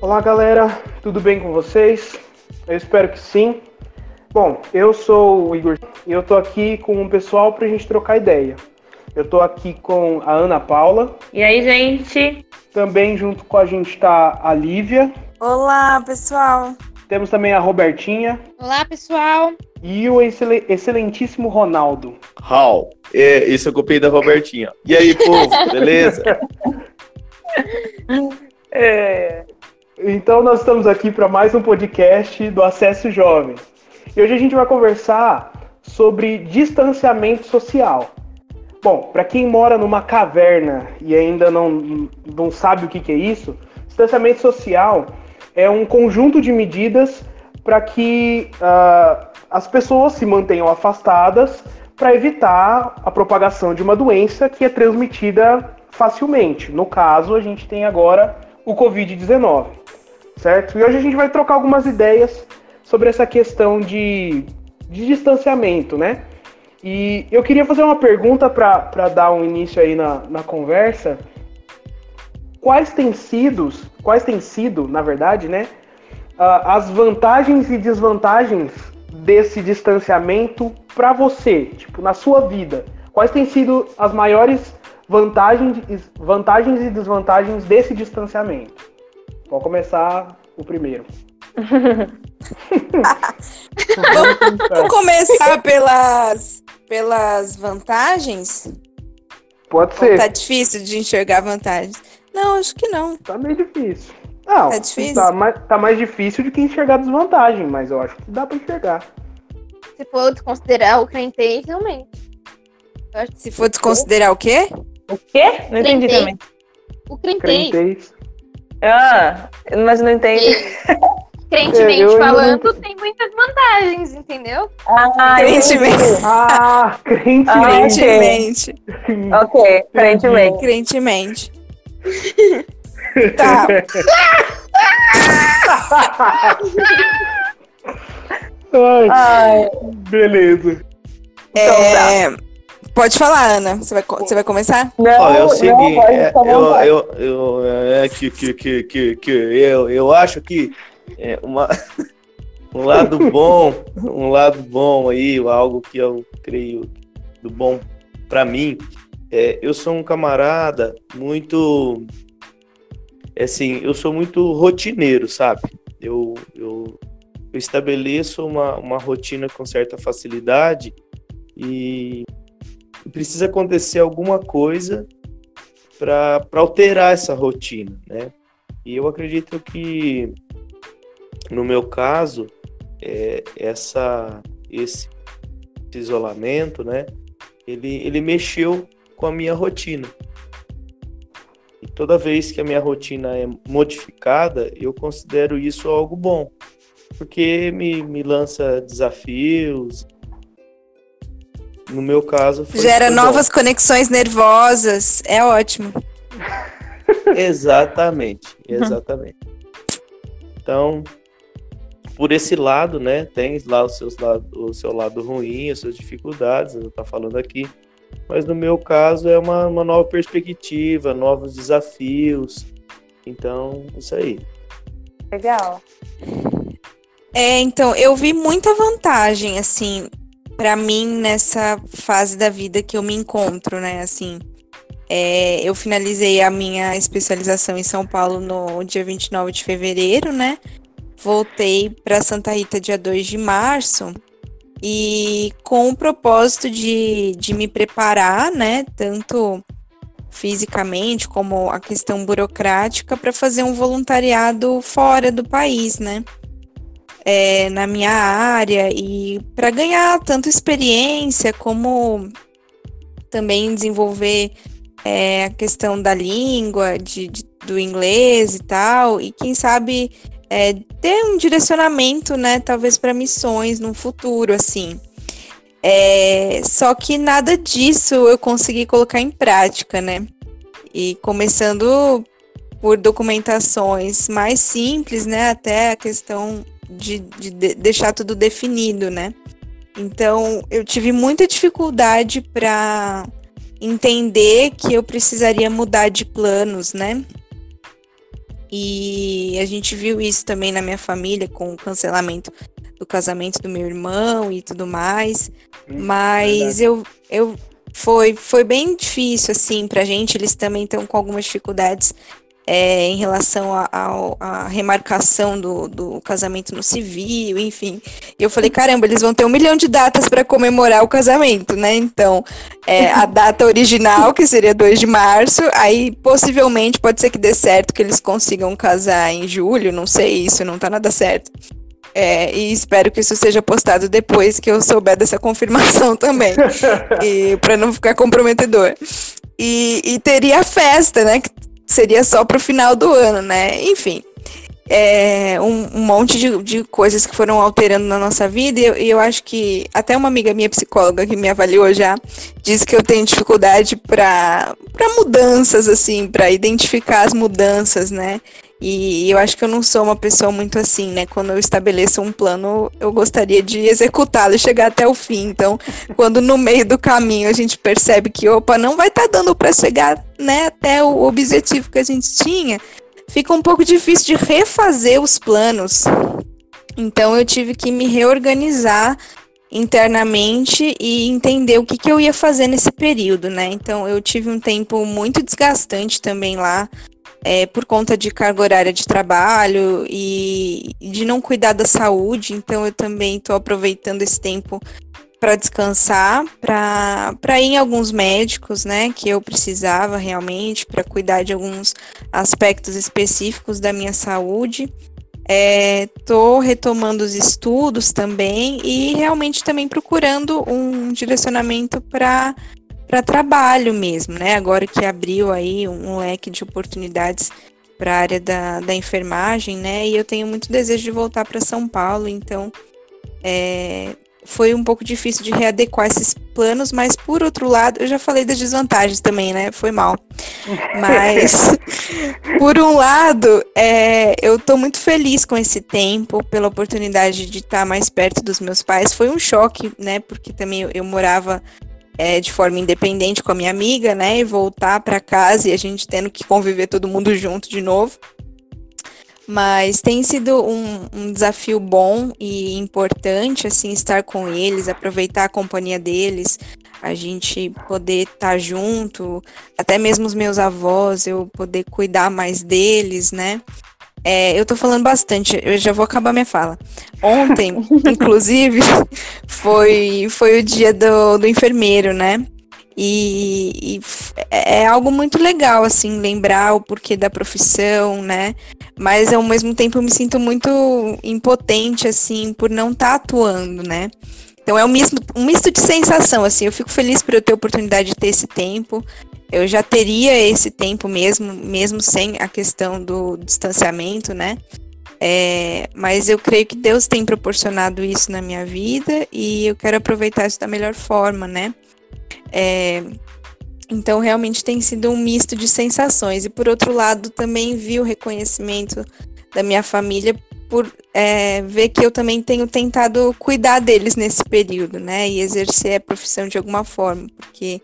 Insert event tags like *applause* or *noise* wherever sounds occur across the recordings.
Olá, galera, tudo bem com vocês? Eu espero que sim. Bom, eu sou o Igor e eu tô aqui com o pessoal pra gente trocar ideia. Eu tô aqui com a Ana Paula. E aí, gente? Também junto com a gente tá a Lívia. Olá, pessoal. Temos também a Robertinha. Olá, pessoal. E o excel excelentíssimo Ronaldo. Hal. É, isso eu copiei da Robertinha. E aí, povo, beleza? *laughs* é, então nós estamos aqui para mais um podcast do Acesso Jovem. E hoje a gente vai conversar sobre distanciamento social. Bom, para quem mora numa caverna e ainda não, não sabe o que, que é isso, distanciamento social é um conjunto de medidas para que uh, as pessoas se mantenham afastadas para evitar a propagação de uma doença que é transmitida facilmente. No caso, a gente tem agora o Covid-19, certo? E hoje a gente vai trocar algumas ideias sobre essa questão de, de distanciamento, né? E eu queria fazer uma pergunta para dar um início aí na, na conversa. Quais têm sido, quais têm sido, na verdade, né, as vantagens e desvantagens desse distanciamento para você, tipo, na sua vida? Quais têm sido as maiores vantagens, vantagens e desvantagens desse distanciamento? Vou começar o primeiro. Vamos começar pelas, pelas vantagens? Pode ser. Ou tá difícil de enxergar vantagens. Não, acho que não. Tá meio difícil. Não, tá difícil? Tá mais, tá mais difícil do que enxergar desvantagem, mas eu acho que dá pra enxergar. Se for desconsiderar o crentez, realmente. Se for desconsiderar o quê? O quê? Não entendi crentez. também. O crentez. crentez. Ah, mas não entendi. *laughs* Crentemente é, falando, tem muitas vantagens, entendeu? Ah, crentemente. Ah, crentemente. ok, crentemente. Crentemente. Tá. Ai, Ai. Beleza. É, então, tá. Pode falar, Ana. Você vai, você vai começar? Não, oh, é o seguinte, não, é, eu, eu, eu, é, que, que, que, que, que eu, eu acho que é, uma, *laughs* um lado bom, um lado bom aí, algo que eu creio do bom para mim, é, eu sou um camarada muito é assim, eu sou muito rotineiro, sabe? Eu, eu, eu estabeleço uma, uma rotina com certa facilidade e precisa acontecer alguma coisa para alterar essa rotina, né? E eu acredito que, no meu caso, é, essa, esse isolamento, né? Ele, ele mexeu com a minha rotina. E toda vez que a minha rotina é modificada, eu considero isso algo bom, porque me, me lança desafios. No meu caso, gera novas bom. conexões nervosas, é ótimo. exatamente, exatamente. Então, por esse lado, né, tem lá os seus lado, o seu lado ruim, as suas dificuldades, eu estou falando aqui, mas no meu caso é uma, uma nova perspectiva, novos desafios. Então, isso aí. Legal. É, então, eu vi muita vantagem, assim, para mim nessa fase da vida que eu me encontro, né? Assim, é, eu finalizei a minha especialização em São Paulo no dia 29 de fevereiro, né? Voltei para Santa Rita dia 2 de março e com o propósito de, de me preparar, né, tanto fisicamente como a questão burocrática, para fazer um voluntariado fora do país, né, é, na minha área e para ganhar tanto experiência como também desenvolver é, a questão da língua, de, de, do inglês e tal, e quem sabe é, ter um direcionamento, né, talvez para missões no futuro, assim. É, só que nada disso eu consegui colocar em prática, né? E começando por documentações mais simples, né, até a questão de, de, de deixar tudo definido, né? Então, eu tive muita dificuldade para entender que eu precisaria mudar de planos, né? E a gente viu isso também na minha família, com o cancelamento do casamento do meu irmão e tudo mais. Hum, Mas eu, eu foi, foi bem difícil, assim, pra gente. Eles também estão com algumas dificuldades é, em relação à remarcação do, do casamento no civil, enfim. E eu falei, caramba, eles vão ter um milhão de datas para comemorar o casamento, né? Então, é, a *laughs* data original, que seria 2 de março, aí possivelmente pode ser que dê certo que eles consigam casar em julho, não sei, isso não tá nada certo. É, e espero que isso seja postado depois que eu souber dessa *laughs* confirmação também. *laughs* e para não ficar comprometedor. E, e teria a festa, né? Que seria só pro final do ano, né? Enfim. É, um, um, monte de, de, coisas que foram alterando na nossa vida, e eu, e eu, acho que até uma amiga minha psicóloga que me avaliou já disse que eu tenho dificuldade para mudanças, assim, para identificar as mudanças, né? E eu acho que eu não sou uma pessoa muito assim, né? Quando eu estabeleço um plano, eu gostaria de executá-lo e chegar até o fim. Então, quando no meio do caminho a gente percebe que, opa, não vai estar tá dando para chegar, né, até o objetivo que a gente tinha, fica um pouco difícil de refazer os planos. Então, eu tive que me reorganizar internamente e entender o que, que eu ia fazer nesse período, né? Então, eu tive um tempo muito desgastante também lá é, por conta de carga horária de trabalho e de não cuidar da saúde. Então, eu também estou aproveitando esse tempo para descansar, para ir em alguns médicos, né, que eu precisava realmente para cuidar de alguns aspectos específicos da minha saúde. Estou é, retomando os estudos também e realmente também procurando um direcionamento para para trabalho mesmo, né? Agora que abriu aí um leque de oportunidades para a área da, da enfermagem, né? E eu tenho muito desejo de voltar para São Paulo, então é, foi um pouco difícil de readequar esses planos, mas por outro lado, eu já falei das desvantagens também, né? Foi mal. *laughs* Mas, por um lado, é, eu estou muito feliz com esse tempo, pela oportunidade de estar mais perto dos meus pais. Foi um choque, né? Porque também eu, eu morava é, de forma independente com a minha amiga, né? E voltar para casa e a gente tendo que conviver todo mundo junto de novo. Mas tem sido um, um, desafio bom e importante, assim, estar com eles, aproveitar a companhia deles, a gente poder estar tá junto, até mesmo os meus avós, eu poder cuidar mais deles, né? É, eu tô falando bastante, eu já vou acabar minha fala. Ontem, *laughs* inclusive, *laughs* foi, foi o dia do, do enfermeiro, né? E, e, é algo muito legal, assim, lembrar o porquê da profissão, né? Mas ao mesmo tempo eu me sinto muito impotente, assim, por não estar tá atuando, né? Então é um misto, um misto de sensação, assim, eu fico feliz por eu ter a oportunidade de ter esse tempo eu já teria esse tempo mesmo, mesmo sem a questão do distanciamento, né? É, mas eu creio que Deus tem proporcionado isso na minha vida e eu quero aproveitar isso da melhor forma, né? É, então, realmente tem sido um misto de sensações. E, por outro lado, também vi o reconhecimento da minha família por é, ver que eu também tenho tentado cuidar deles nesse período, né? E exercer a profissão de alguma forma, porque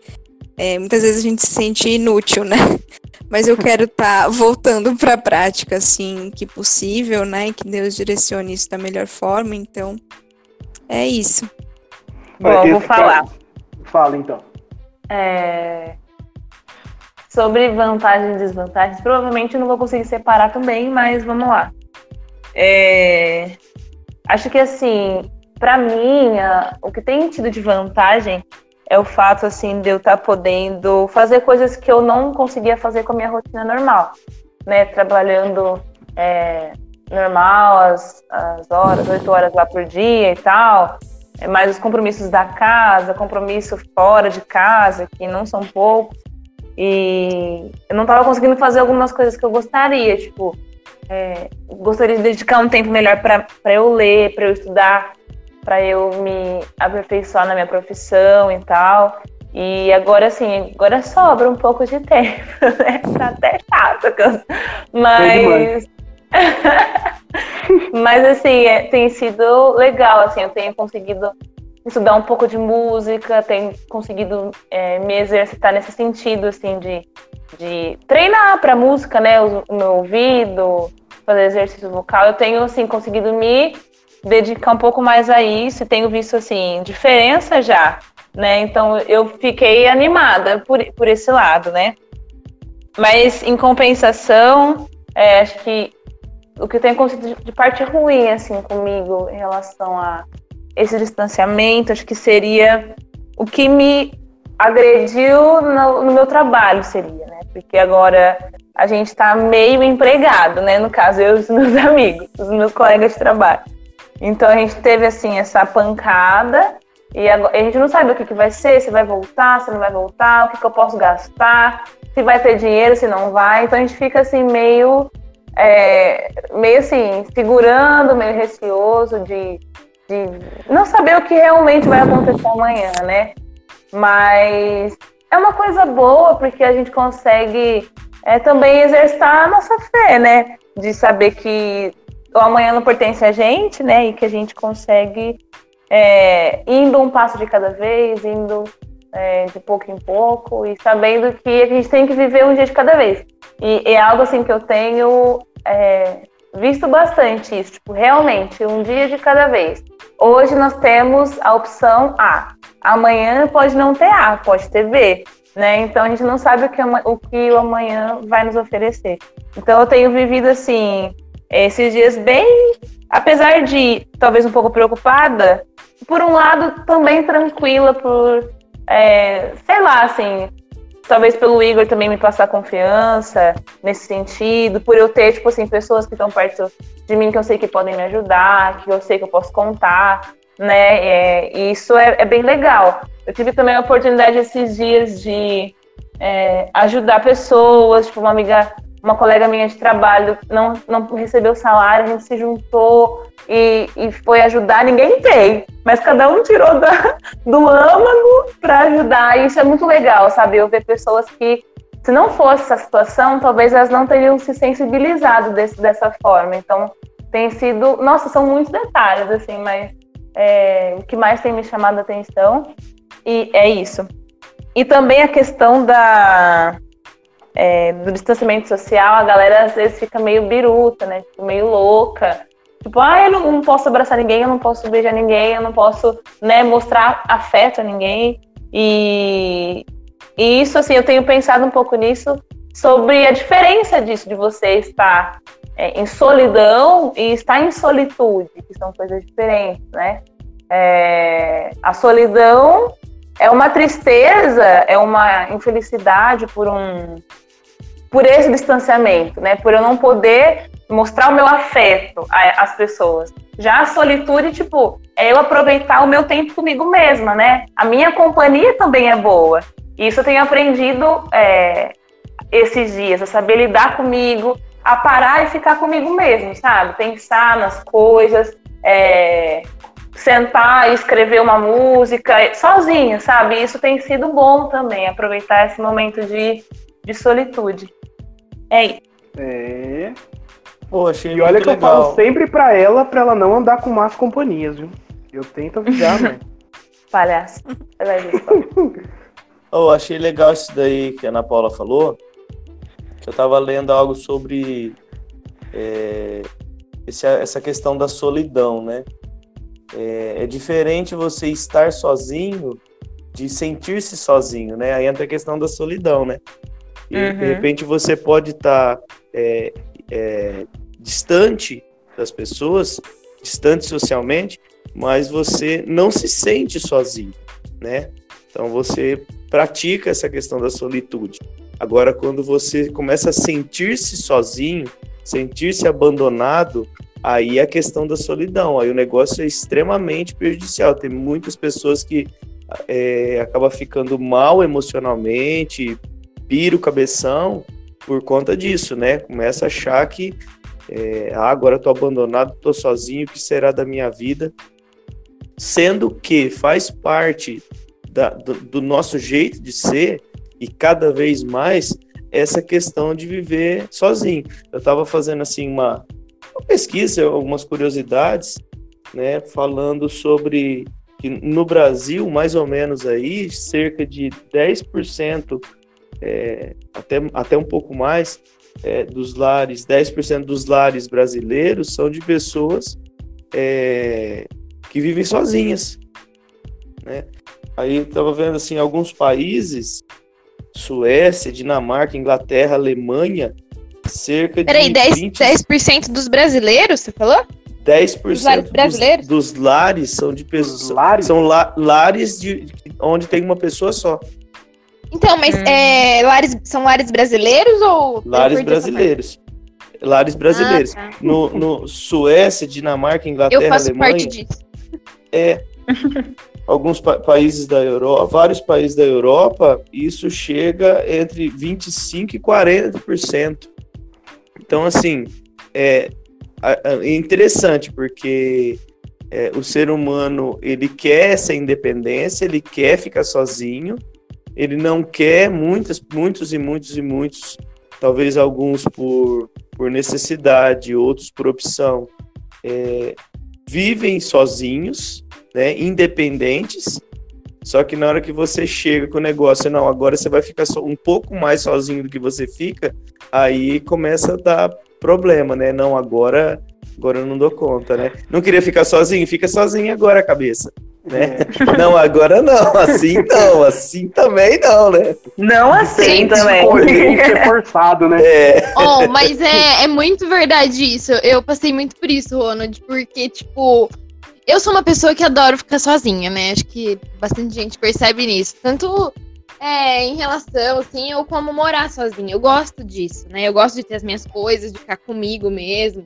é, muitas vezes a gente se sente inútil, né? *laughs* Mas eu quero estar tá voltando para a prática, assim, que possível, né? E que Deus direcione isso da melhor forma. Então, é isso. Bom, vou falar. Fala, então. É... Sobre vantagens e desvantagens, provavelmente eu não vou conseguir separar também, mas vamos lá. É... Acho que, assim, para mim, o que tem tido de vantagem é o fato assim de eu estar tá podendo fazer coisas que eu não conseguia fazer com a minha rotina normal, né? Trabalhando é, normal as, as horas, oito horas lá por dia e tal, mais os compromissos da casa, compromisso fora de casa, que não são poucos, e eu não estava conseguindo fazer algumas coisas que eu gostaria, tipo, é, gostaria de dedicar um tempo melhor para eu ler, para eu estudar para eu me aperfeiçoar na minha profissão e tal. E agora, assim, agora sobra um pouco de tempo, *laughs* né? Tá até chato, mas... *laughs* mas, assim, é, tem sido legal, assim, eu tenho conseguido estudar um pouco de música, tenho conseguido é, me exercitar nesse sentido, assim, de de treinar para música, né? O, o, meu ouvido, fazer exercício vocal. Eu tenho assim conseguido me dedicar um pouco mais a isso e tenho visto assim diferença já, né? Então eu fiquei animada por, por esse lado, né? Mas em compensação, é, acho que o que tem acontecido de parte ruim assim comigo em relação a esse distanciamento, acho que seria o que me agrediu no, no meu trabalho seria, né? Porque agora a gente está meio empregado, né? No caso, eu e os meus *laughs* amigos, os meus colegas de trabalho. Então a gente teve assim essa pancada e a, a gente não sabe o que, que vai ser, se vai voltar, se não vai voltar, o que, que eu posso gastar, se vai ter dinheiro, se não vai. Então a gente fica assim meio, é, meio assim segurando, meio receoso de, de não saber o que realmente vai acontecer amanhã, né? Mas é uma coisa boa porque a gente consegue é, também exercitar a nossa fé, né? De saber que o amanhã não pertence a gente, né? E que a gente consegue é, indo um passo de cada vez, indo é, de pouco em pouco e sabendo que a gente tem que viver um dia de cada vez. E é algo assim que eu tenho é, visto bastante isso, tipo, realmente, um dia de cada vez. Hoje nós temos a opção A. Amanhã pode não ter A, pode ter B. Né? Então a gente não sabe o que, o que o amanhã vai nos oferecer. Então eu tenho vivido assim esses dias bem, apesar de talvez um pouco preocupada, por um lado também tranquila, por é, sei lá, assim, talvez pelo Igor também me passar confiança nesse sentido, por eu ter, tipo assim, pessoas que estão perto de mim que eu sei que podem me ajudar, que eu sei que eu posso contar, né? É, e isso é, é, bem legal. Eu tive também a oportunidade esses dias de é, ajudar pessoas, tipo, uma amiga uma colega minha de trabalho não, não recebeu salário, a gente se juntou e, e foi ajudar, ninguém tem, mas cada um tirou da, *laughs* do âmago para ajudar, e isso é muito legal, sabe? Eu ver pessoas que, se não fosse essa situação, talvez elas não teriam se sensibilizado desse, dessa forma. Então, tem sido, nossa, são muitos detalhes, assim, mas é, o que mais tem me chamado a atenção, e é isso. E também a questão da, é, do distanciamento social, a galera às vezes fica meio biruta, né? Tipo, meio louca. Tipo, ah, eu não, não, posso abraçar ninguém, eu não posso beijar ninguém, eu não posso, né, mostrar afeto a ninguém. E, e isso, assim, eu tenho pensado um pouco nisso, sobre a diferença disso, de você estar é, em solidão e estar em solitude, que são coisas diferentes, né? É, a solidão é uma tristeza, é uma infelicidade por um por esse distanciamento, né? Por eu não poder mostrar o meu afeto às pessoas. Já a solitude, tipo, é eu aproveitar o meu tempo comigo mesma, né? A minha companhia também é boa. Isso eu tenho aprendido é, esses dias, a saber lidar comigo, a parar e ficar comigo mesmo, sabe? Pensar nas coisas, é, sentar e escrever uma música sozinha, sabe? Isso tem sido bom também, aproveitar esse momento de, de solitude. É. É. Pô, achei e olha que legal. eu falo sempre pra ela, pra ela não andar com más companhias, viu? Eu tento avisar, né? *laughs* Palhaço. Ver. oh, achei legal isso daí que a Ana Paula falou. Que eu tava lendo algo sobre é, esse, essa questão da solidão, né? É, é diferente você estar sozinho de sentir-se sozinho, né? Aí entra a questão da solidão, né? Uhum. de repente você pode estar tá, é, é, distante das pessoas, distante socialmente, mas você não se sente sozinho, né? Então você pratica essa questão da solitude. Agora, quando você começa a sentir-se sozinho, sentir-se abandonado, aí é a questão da solidão, aí o negócio é extremamente prejudicial. Tem muitas pessoas que é, acabam ficando mal emocionalmente, pira o cabeção por conta disso, né? Começa a achar que é, ah, agora estou abandonado, estou sozinho, o que será da minha vida? Sendo que faz parte da, do, do, nosso jeito de ser e cada vez mais essa questão de viver sozinho. Eu estava fazendo assim uma, uma pesquisa, algumas curiosidades, né, falando sobre que no Brasil, mais ou menos aí, cerca de 10% é, até, até um pouco mais, é, dos lares, 10% dos lares brasileiros são de pessoas é, que vivem sozinhas. Né? Aí eu estava vendo assim, alguns países, Suécia, Dinamarca, Inglaterra, Alemanha, cerca Peraí, de. Peraí, 10%, 10 dos brasileiros, você falou? 10% dos lares brasileiros? Dos, dos lares são de pessoas. Lares? São la, lares de, onde tem uma pessoa só. Então, mas hum. é, lares, são lares brasileiros ou. Lares brasileiros. Lares brasileiros. Ah, tá. no, no Suécia, Dinamarca, Inglaterra, Eu faço Alemanha. Parte disso. É. *laughs* alguns pa países da Europa, vários países da Europa, isso chega entre 25% e 40%. Então, assim, é, é interessante, porque é, o ser humano, ele quer essa independência, ele quer ficar sozinho, ele não quer muitas, muitos e muitos e muitos, talvez alguns por, por necessidade, outros por opção, é, vivem sozinhos, né, independentes, só que na hora que você chega com o negócio, não, agora você vai ficar só um pouco mais sozinho do que você fica, aí começa a dar problema, né? Não, agora, agora eu não dou conta, né? Não queria ficar sozinho, fica sozinho agora, cabeça. Né? É. *laughs* Não, agora não, assim não, assim também não, né? Não assim também. Tem que ser forçado, né? É. Oh, *laughs* mas é, é muito verdade isso. Eu passei muito por isso, Ronald, porque, tipo, eu sou uma pessoa que adoro ficar sozinha, né? Acho que bastante gente percebe nisso. Tanto é, em relação, assim, ou como morar sozinha. Eu gosto disso, né? Eu gosto de ter as minhas coisas, de ficar comigo mesmo.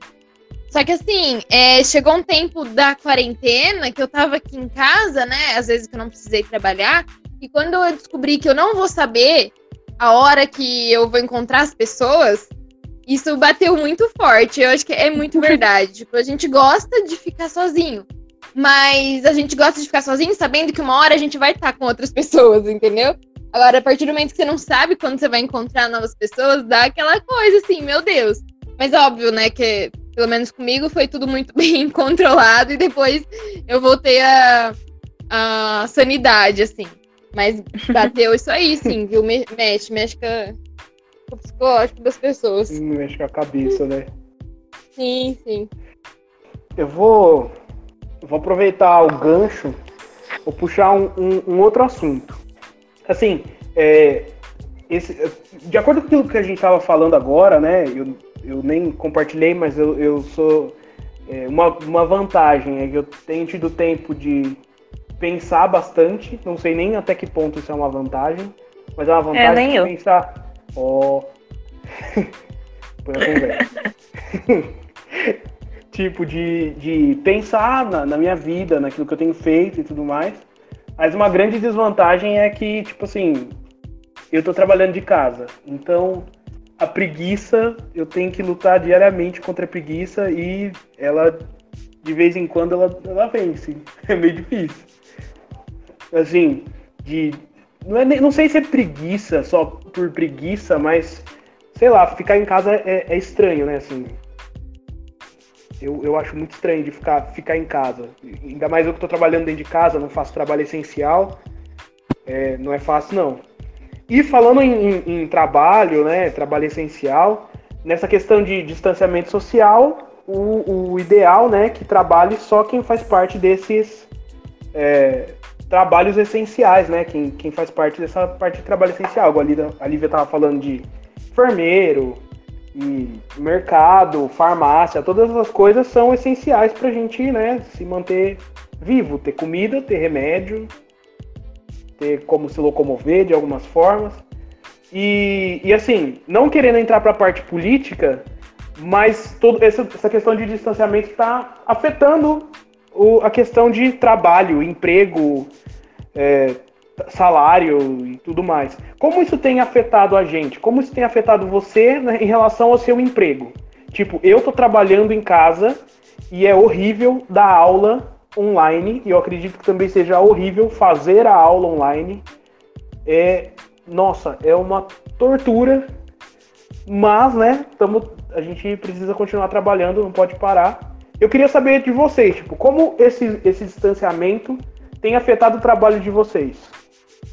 Só que assim, é, chegou um tempo da quarentena que eu tava aqui em casa, né? Às vezes que eu não precisei trabalhar. E quando eu descobri que eu não vou saber a hora que eu vou encontrar as pessoas, isso bateu muito forte. Eu acho que é muito *laughs* verdade. tipo, a gente gosta de ficar sozinho. Mas a gente gosta de ficar sozinho sabendo que uma hora a gente vai estar com outras *laughs* pessoas, entendeu? Agora, a partir do momento que você não sabe quando você vai encontrar novas pessoas, dá aquela coisa assim, meu Deus. Mas óbvio, né, que pelo menos comigo foi tudo muito *laughs* bem controlado e depois eu voltei a, a sanidade, assim. Mas bateu isso aí, sim, viu? Mexe, mexe com o psicológico das pessoas. Mexe com a cabeça, né? Sim, sim. Eu vou vou aproveitar o gancho, vou puxar um, um, um outro assunto. Assim, é, esse, de acordo com aquilo que a gente estava falando agora, né? Eu, eu nem compartilhei, mas eu, eu sou. É, uma, uma vantagem é que eu tenho tido tempo de pensar bastante. Não sei nem até que ponto isso é uma vantagem, mas é uma vantagem é, nem eu. pensar. Ó. Oh. *laughs* Põe a conversa. *laughs* tipo, de, de pensar na, na minha vida, naquilo que eu tenho feito e tudo mais. Mas uma grande desvantagem é que, tipo assim, eu tô trabalhando de casa. Então, a preguiça, eu tenho que lutar diariamente contra a preguiça e ela, de vez em quando, ela, ela vence. *laughs* É meio difícil. Assim, de. Não, é, não sei se é preguiça, só por preguiça, mas sei lá, ficar em casa é, é estranho, né? Assim, eu, eu acho muito estranho de ficar, ficar em casa. Ainda mais eu que estou trabalhando dentro de casa, não faço trabalho essencial. É, não é fácil, não. E falando em, em, em, trabalho, né, trabalho essencial, nessa questão de distanciamento social, o, o ideal, né, que trabalhe só quem faz parte desses é, trabalhos essenciais, né, quem, quem faz parte dessa parte de trabalho essencial. A Lívia estava falando de enfermeiro, e mercado, farmácia, todas essas coisas são essenciais para a gente né, se manter vivo, ter comida, ter remédio, ter como se locomover de algumas formas. E, e assim, não querendo entrar para a parte política, mas toda essa, essa questão de distanciamento está afetando o, a questão de trabalho, emprego, é, salário e tudo mais. Como isso tem afetado a gente? Como isso tem afetado você né, em relação ao seu emprego? Tipo, eu tô trabalhando em casa e é horrível dar aula online, e eu acredito que também seja horrível fazer a aula online. É, nossa, é uma tortura, mas, né, tamo, a gente precisa continuar trabalhando, não pode parar. Eu queria saber de vocês, tipo, como esse, esse distanciamento tem afetado o trabalho de vocês?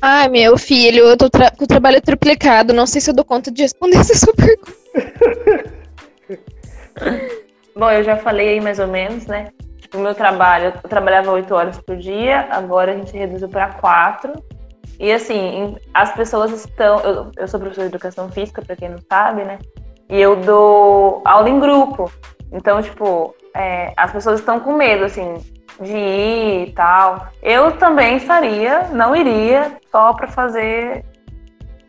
Ai, meu filho, eu tô tra com o trabalho triplicado. Não sei se eu dou conta de responder *laughs* essa sua pergunta. Bom, eu já falei aí mais ou menos, né? Tipo, o meu trabalho, eu trabalhava oito horas por dia, agora a gente reduziu para quatro. E assim, as pessoas estão. Eu, eu sou professora de educação física, para quem não sabe, né? E eu dou aula em grupo. Então, tipo, é, as pessoas estão com medo, assim, de ir e tal. Eu também faria, não iria só para fazer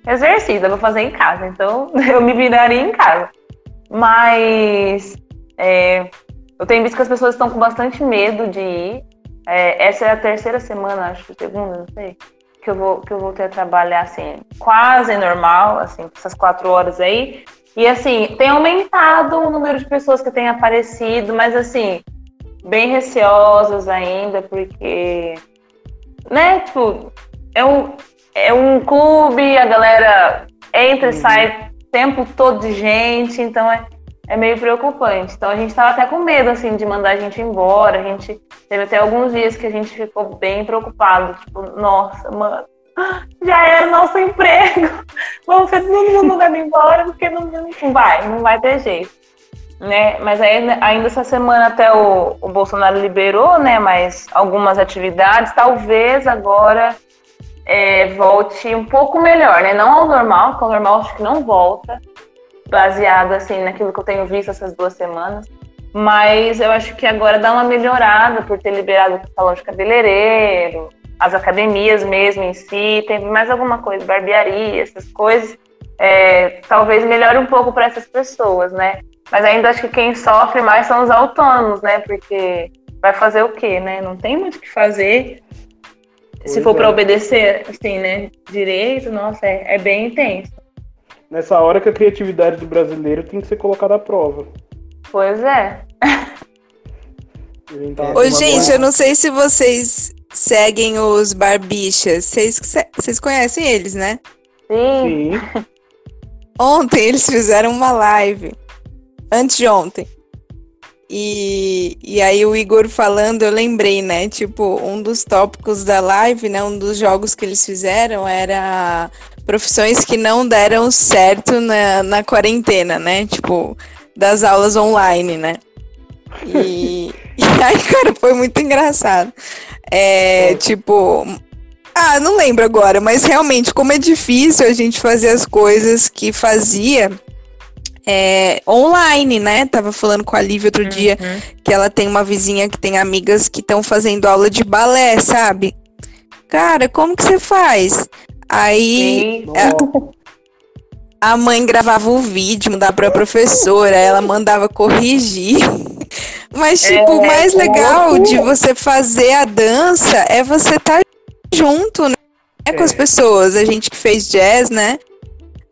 exercício, eu vou fazer em casa. Então, *laughs* eu me viraria em casa. Mas é, eu tenho visto que as pessoas estão com bastante medo de ir. É, essa é a terceira semana, acho, segunda, não sei, que eu vou que eu voltei a trabalhar assim, quase normal, assim, essas quatro horas aí. E assim, tem aumentado o número de pessoas que têm aparecido, mas assim, bem receosas ainda, porque, né, tipo, é um, é um clube, a galera entra e uhum. sai o tempo todo de gente, então é, é meio preocupante. Então a gente estava até com medo, assim, de mandar a gente embora. A gente teve até alguns dias que a gente ficou bem preocupado, tipo, nossa, mano, *gasps* já era nosso emprego. *laughs* Vamos ser todo mundo mandando embora, porque não, não vai, não vai ter jeito né? Mas aí, ainda essa semana até o, o Bolsonaro liberou, né? Mas algumas atividades, talvez agora é, volte um pouco melhor, né? Não ao normal, porque ao normal acho que não volta, baseado assim naquilo que eu tenho visto essas duas semanas. Mas eu acho que agora dá uma melhorada por ter liberado o salão de cabeleireiro, as academias mesmo em si, teve mais alguma coisa, barbearia, essas coisas. É, talvez melhore um pouco para essas pessoas, né? Mas ainda acho que quem sofre mais são os autônomos, né? Porque vai fazer o quê, né? Não tem muito o que fazer. Pois Se for é. para obedecer, assim, né? Direito, nossa, é, é bem intenso. Nessa hora que a criatividade do brasileiro tem que ser colocada à prova. Pois é. Ô, gente, eu não sei se vocês seguem os Barbichas. Vocês, vocês conhecem eles, né? Sim. Sim. *laughs* Ontem eles fizeram uma live antes de ontem. E, e aí o Igor falando, eu lembrei, né? Tipo, um dos tópicos da live, né? Um dos jogos que eles fizeram era profissões que não deram certo na, na quarentena, né? Tipo, das aulas online, né? E, *laughs* e aí, cara, foi muito engraçado. É, tipo, ah, não lembro agora, mas realmente, como é difícil a gente fazer as coisas que fazia é, online, né? Tava falando com a Lívia outro uhum. dia que ela tem uma vizinha que tem amigas que estão fazendo aula de balé, sabe? Cara, como que você faz? Aí a, a mãe gravava o vídeo, mandava pra professora, ela mandava corrigir. Mas, tipo, o é, mais legal de você fazer a dança é você estar tá junto, né? Com as é. pessoas. A gente que fez jazz, né?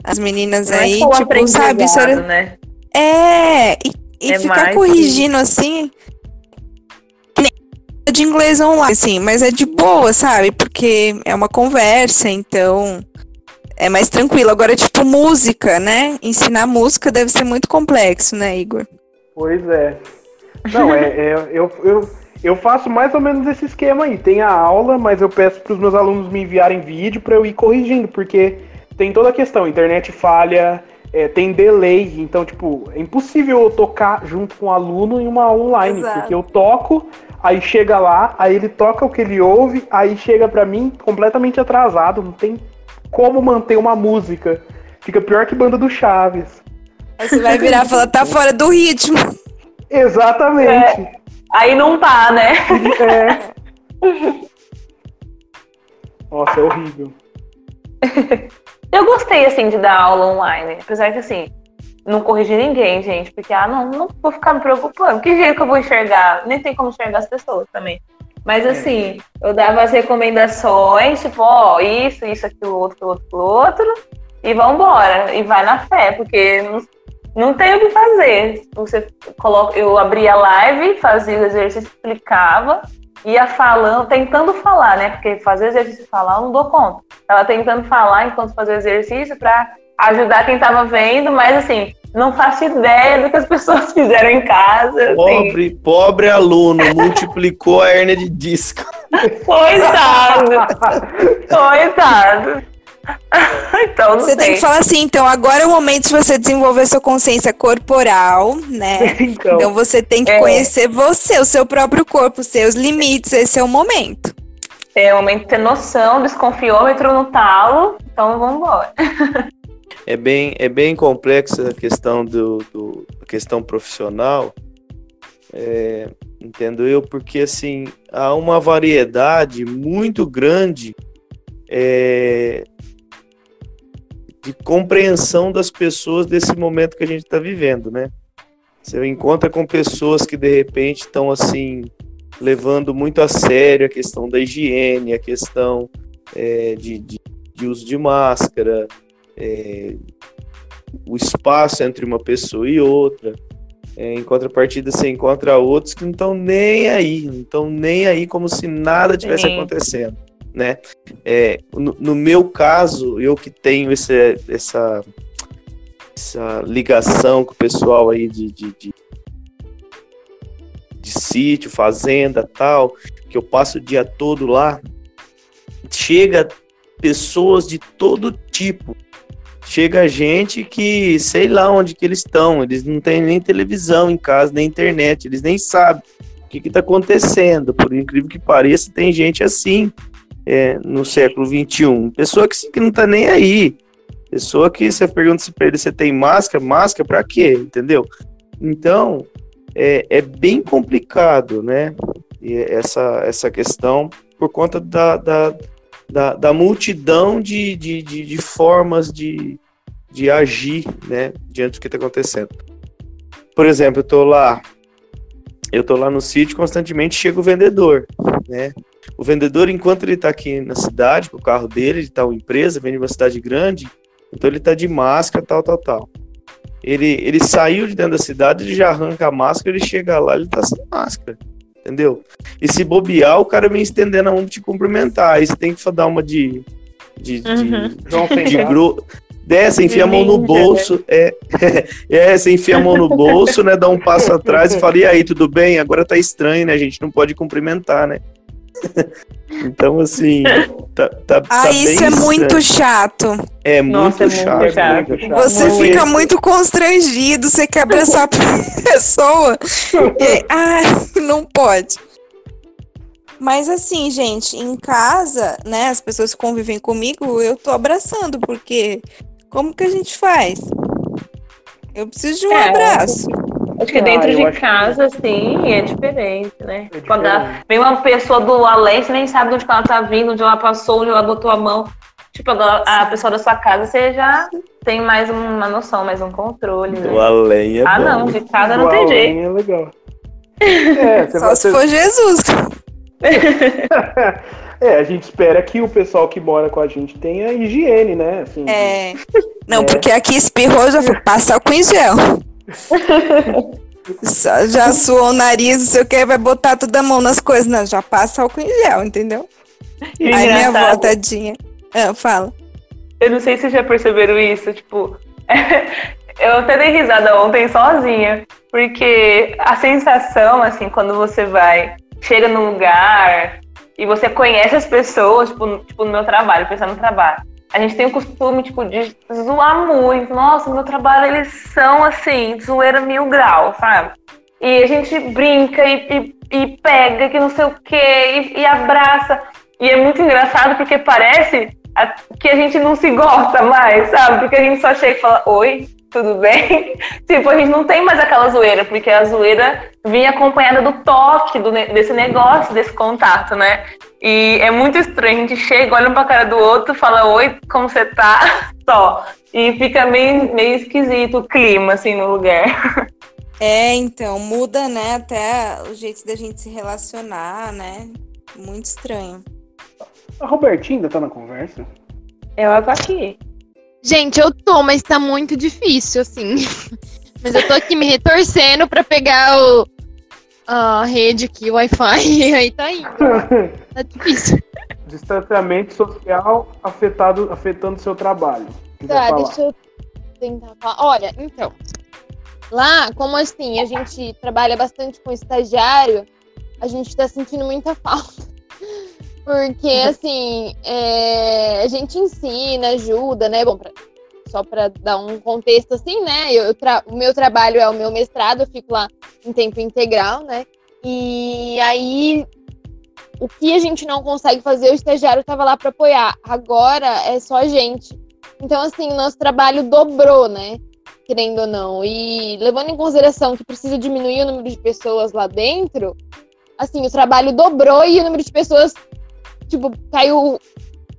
as meninas é aí, tipo, sabe? Isso era... né? É, e, e é ficar corrigindo que... assim. De inglês online, assim, mas é de boa, sabe? Porque é uma conversa, então é mais tranquilo. Agora, tipo, música, né? Ensinar música deve ser muito complexo, né, Igor? Pois é. Não, é, é eu, eu, eu faço mais ou menos esse esquema aí. Tem a aula, mas eu peço para os meus alunos me enviarem vídeo para eu ir corrigindo, porque tem toda a questão, internet falha, é, tem delay, então, tipo, é impossível eu tocar junto com o aluno em uma online, Exato. porque eu toco, aí chega lá, aí ele toca o que ele ouve, aí chega para mim completamente atrasado, não tem como manter uma música. Fica pior que banda do Chaves. Aí você vai virar e falar, tá fora do ritmo. *laughs* Exatamente. É, aí não tá, né? É. *laughs* Nossa, é horrível. Eu gostei, assim, de dar aula online. Apesar que, assim, não corrigir ninguém, gente. Porque, ah, não, não vou ficar me preocupando. Que jeito que eu vou enxergar? Nem tem como enxergar as pessoas também. Mas, é. assim, eu dava as recomendações, tipo, ó, isso, isso, aquilo, outro, aquilo, outro, outro. E vambora. E vai na fé, porque não, não tem o que fazer. Você coloca, eu abria a live, fazia o exercício, explicava ia falando, tentando falar, né? Porque fazer exercício e falar eu não dou conta. Tava tentando falar enquanto fazia exercício para ajudar quem tava vendo, mas assim, não faço ideia do que as *laughs* pessoas fizeram em casa. Pobre, assim. pobre aluno, multiplicou a hernia de disco. Coitado. *laughs* Coitado. Então, não Você tem sei. que falar assim, então agora é o momento de você desenvolver sua consciência corporal, né? Então, Então você tem que É. conhecer você, o seu próprio corpo, os seus limites, esse é o momento. É o momento de ter noção, desconfiômetro no talo. Então, vamos embora. *laughs* É bem, é bem complexa a questão do, do a questão profissional, é, entendo eu, porque assim há uma variedade muito grande é, de compreensão das pessoas desse momento que a gente está vivendo, né? Você encontra com pessoas que de repente estão assim levando muito a sério a questão da higiene, a questão é, de, de, de uso de máscara, é, o espaço entre uma pessoa e outra. É, em contrapartida, você encontra outros que não estão nem aí, não estão nem aí como se nada tivesse acontecendo, né? É, no, no meu caso, eu que tenho esse, essa, essa ligação com o pessoal aí de, de, de, de sítio, fazenda, tal, que eu passo o dia todo lá, chega pessoas de todo tipo. Chega gente que sei lá onde que eles estão, eles não têm nem televisão em casa, nem internet, eles nem sabem o que está acontecendo. Por incrível que pareça, tem gente assim é, no século XXI. Pessoa que, que não tá nem aí. Pessoa que você pergunta se ele você tem máscara, máscara pra quê? Entendeu? Então, é, é bem complicado, né? E essa, essa questão por conta da, da, da, da multidão de, de, de, de formas de, de agir, né? Diante do que está acontecendo. Por exemplo, eu tô lá, eu tô lá no sítio, constantemente chega o vendedor, né? O vendedor, enquanto ele está aqui na cidade, o carro dele, ele tá uma empresa, vende uma cidade grande, então ele tá de máscara, tal, tal, tal. Ele, ele saiu de dentro da cidade, ele já arranca a máscara, ele chega lá, ele tá sem máscara, entendeu? E se bobear, o cara vem estendendo a mão pra te cumprimentar. Aí você tem que dar uma de. de, de- Uhum. De graça. gro... É, você enfia a mão no Ninja, bolso, é, *laughs* é, você enfia a mão no bolso, né, dá um passo atrás e fala, e aí, tudo bem? Agora tá estranho, né, a gente não pode cumprimentar, né? Então, assim, tá, tá, Ah, tá isso bem é muito chato. É muito Nossa, é muito chato. chato. muito chato. Você Muito. fica muito constrangido, você quer abraçar a *laughs* pessoa. E, ah, não pode. Mas assim, gente, em casa, né, as pessoas que convivem comigo, eu tô abraçando, porque como que a gente faz? Eu preciso de um É, abraço. Acho que Ah, dentro eu de acho que- casa, assim, é diferente, né? É Quando diferente. vem uma pessoa do além, você nem sabe de onde ela tá vindo, onde ela passou, onde ela botou a mão. Tipo, agora a pessoa da sua casa, você já tem mais uma noção, mais um controle, né? O além é ah, bom. não, de casa não Igual, tem jeito. hein, É legal. *laughs* É, você Só vai- se for Jesus. *laughs* é, a gente espera que o pessoal que mora com a gente tenha higiene, né? Assim, É. Não, É. porque aqui espirrou, já foi passar com gel. Já suou o nariz, não sei o que, vai botar toda a mão nas coisas. Não, já passa álcool em gel, entendeu? E Aí minha avó, tadinha. Ah, fala. eu não sei se vocês já perceberam isso, tipo, *laughs* eu até dei risada ontem sozinha, porque a sensação, assim, quando você vai, chega num lugar e você conhece as pessoas, tipo, tipo no meu trabalho, pensando no trabalho. A gente tem o costume, tipo, de zoar muito. Nossa, no meu trabalho eles são, assim, zoeira mil graus, sabe? E a gente brinca e, e, e pega que não sei o quê, e, e abraça. E é muito engraçado porque parece que a gente não se gosta mais, sabe? Porque a gente só chega e fala, oi, tudo bem? *laughs* tipo, a gente não tem mais aquela zoeira, porque a zoeira vinha acompanhada do toque, do desse negócio, desse contato, né? E é muito estranho, a gente chega, olha um pra cara do outro, fala, oi, como você tá? *laughs* Só. E fica meio, meio esquisito o clima, assim, no lugar. *laughs* É, então, muda, né, até o jeito da gente se relacionar, né? Muito estranho. A Robertinha ainda tá na conversa? Eu tô aqui. Gente, eu tô, mas tá muito difícil, assim. *laughs* Mas eu tô aqui me retorcendo pra pegar o, a rede aqui, o Wi-Fi, *laughs* aí tá indo. *laughs* Tá difícil. Distanciamento social afetado, afetando seu trabalho. Tá, falar. deixa eu tentar falar. Olha, então. Lá, como assim, a gente trabalha bastante com estagiário, a gente tá sentindo muita falta *laughs* Porque, assim, é, a gente ensina, ajuda, né? Bom, pra, só para dar um contexto assim, né? Eu, o meu trabalho é o meu mestrado, eu fico lá em tempo integral, né? E aí, o que a gente não consegue fazer, o estagiário estava lá para apoiar. Agora é só a gente. Então, assim, o nosso trabalho dobrou, né? Querendo ou não. E levando em consideração que precisa diminuir o número de pessoas lá dentro, assim, o trabalho dobrou e o número de pessoas tipo, caiu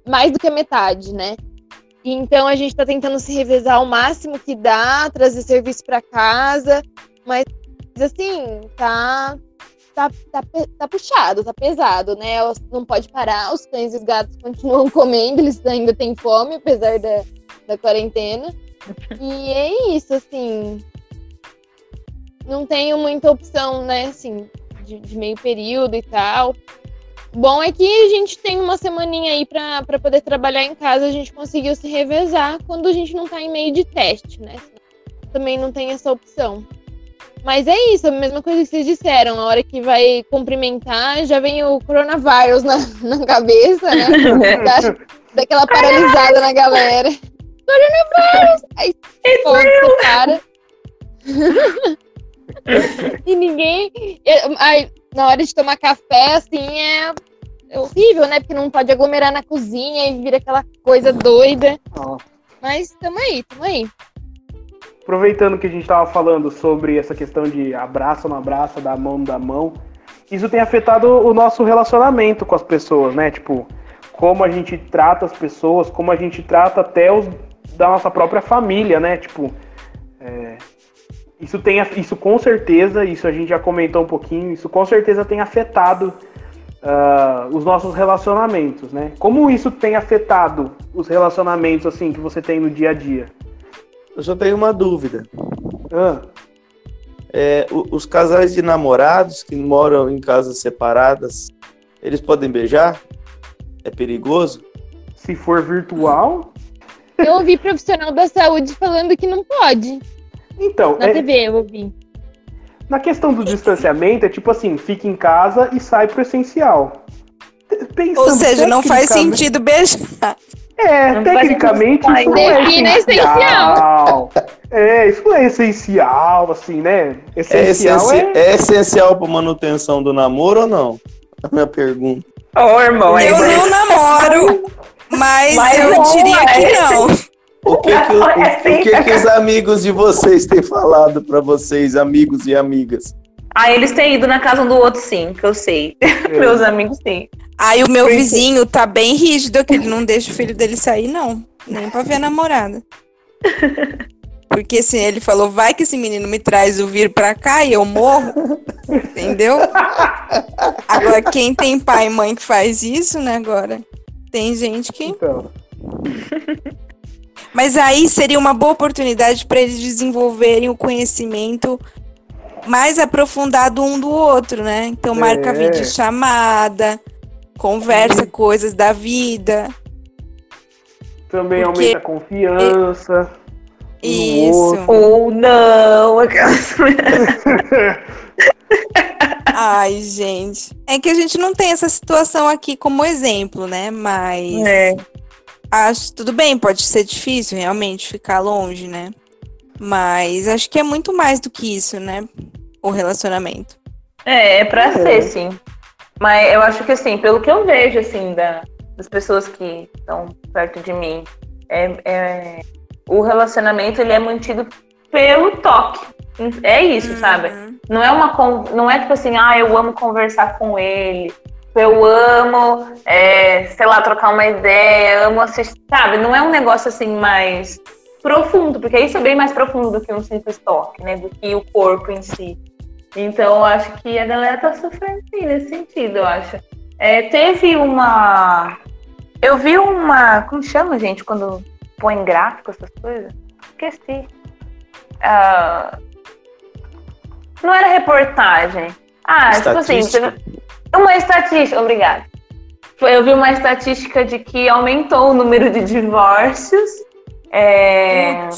mais do que a metade, né? Então a gente está tentando se revezar ao máximo que dá, trazer serviço para casa, mas assim, tá, tá, tá, tá, puxado, tá pesado, né? Não pode parar, os cães e os gatos *laughs* continuam comendo, eles ainda têm fome, apesar da, da quarentena. E é isso, assim. Não tenho muita opção, né, assim, de, de meio período e tal. Bom é que a gente tem uma semaninha aí para poder trabalhar em casa, a gente conseguiu se revezar quando a gente não tá em meio de teste, né? Também não tem essa opção. Mas é isso, a mesma coisa que vocês disseram, a hora que vai cumprimentar, já vem o coronavírus na, *laughs* na cabeça, né? *laughs* Da, daquela paralisada na galera. Coronavírus! Aí foda cara. *laughs* e ninguém. Aí, na hora de tomar café, assim, é, é horrível, né? Porque não pode aglomerar na cozinha e vira aquela coisa doida. Mas tamo aí, tamo aí. Aproveitando que a gente estava falando sobre essa questão de abraço no abraço, da mão da mão, isso tem afetado o nosso relacionamento com as pessoas, né? Tipo, como a gente trata as pessoas, como a gente trata até os da nossa própria família, né? Tipo, é, isso tem isso com certeza, isso a gente já comentou um pouquinho, isso com certeza tem afetado uh, os nossos relacionamentos, né? Como isso tem afetado os relacionamentos assim que você tem no dia a dia? Eu só tenho uma dúvida. Ah. É, os casais de namorados que moram em casas separadas, eles podem beijar? É perigoso? Se for virtual? Eu ouvi profissional da saúde falando que não pode. Então. Na é... TV eu ouvi. Na questão do distanciamento, é tipo assim, fica em casa e sai pro essencial. Pensando Ou seja, não faz sentido beijar. É, não tecnicamente isso não é essencial. É, isso não é essencial, assim, né? Essencial é, é... é essencial para manutenção do namoro ou não? A minha pergunta. Ô, irmão, eu não namoro, mas, mas eu diria que é. não. O que que, o, o que, que os amigos de vocês têm falado para vocês, amigos e amigas? Ah, eles têm ido na casa um do outro, sim, que eu sei. É. *laughs* Meus amigos, sim. Aí o meu vizinho tá bem rígido, que ele não deixa o filho dele sair, não. Nem pra ver a namorada. *laughs* Porque assim, ele falou, vai que esse menino me traz o vir pra cá e eu morro. Entendeu? *laughs* Agora, quem tem pai e mãe que faz isso, né, agora? Tem gente que. Então. Mas aí seria uma boa oportunidade para eles desenvolverem o conhecimento mais aprofundado um do outro, né? Então marca é. vídeo chamada, conversa coisas da vida. Também Porque... aumenta a confiança. Isso. Ou não. *laughs* Ai, gente. É que a gente não tem essa situação aqui como exemplo, né? Mas. É acho tudo bem, pode ser difícil realmente ficar longe, né? Mas acho que é muito mais do que isso, né? O relacionamento. É, é pra é. ser, sim. Mas eu acho que assim, pelo que eu vejo, assim, da, das pessoas que estão perto de mim, é, é, o relacionamento ele é mantido pelo toque. É isso, uhum. sabe? Não é uma não é tipo assim, ah, eu amo conversar com ele, eu amo, é, sei lá, trocar uma ideia, amo assistir, sabe? Não é um negócio assim mais profundo, porque isso é bem mais profundo do que um simples toque, né? Do que o corpo em si. Então, acho que a galera tá sofrendo sim nesse sentido, eu acho. É, teve uma. Eu vi uma. Como chama, gente, quando põe gráfico, essas coisas? Esqueci. Uh... Não era reportagem. Ah, tipo assim. Uma estatística, obrigada. Eu vi uma estatística de que aumentou o número de divórcios. É,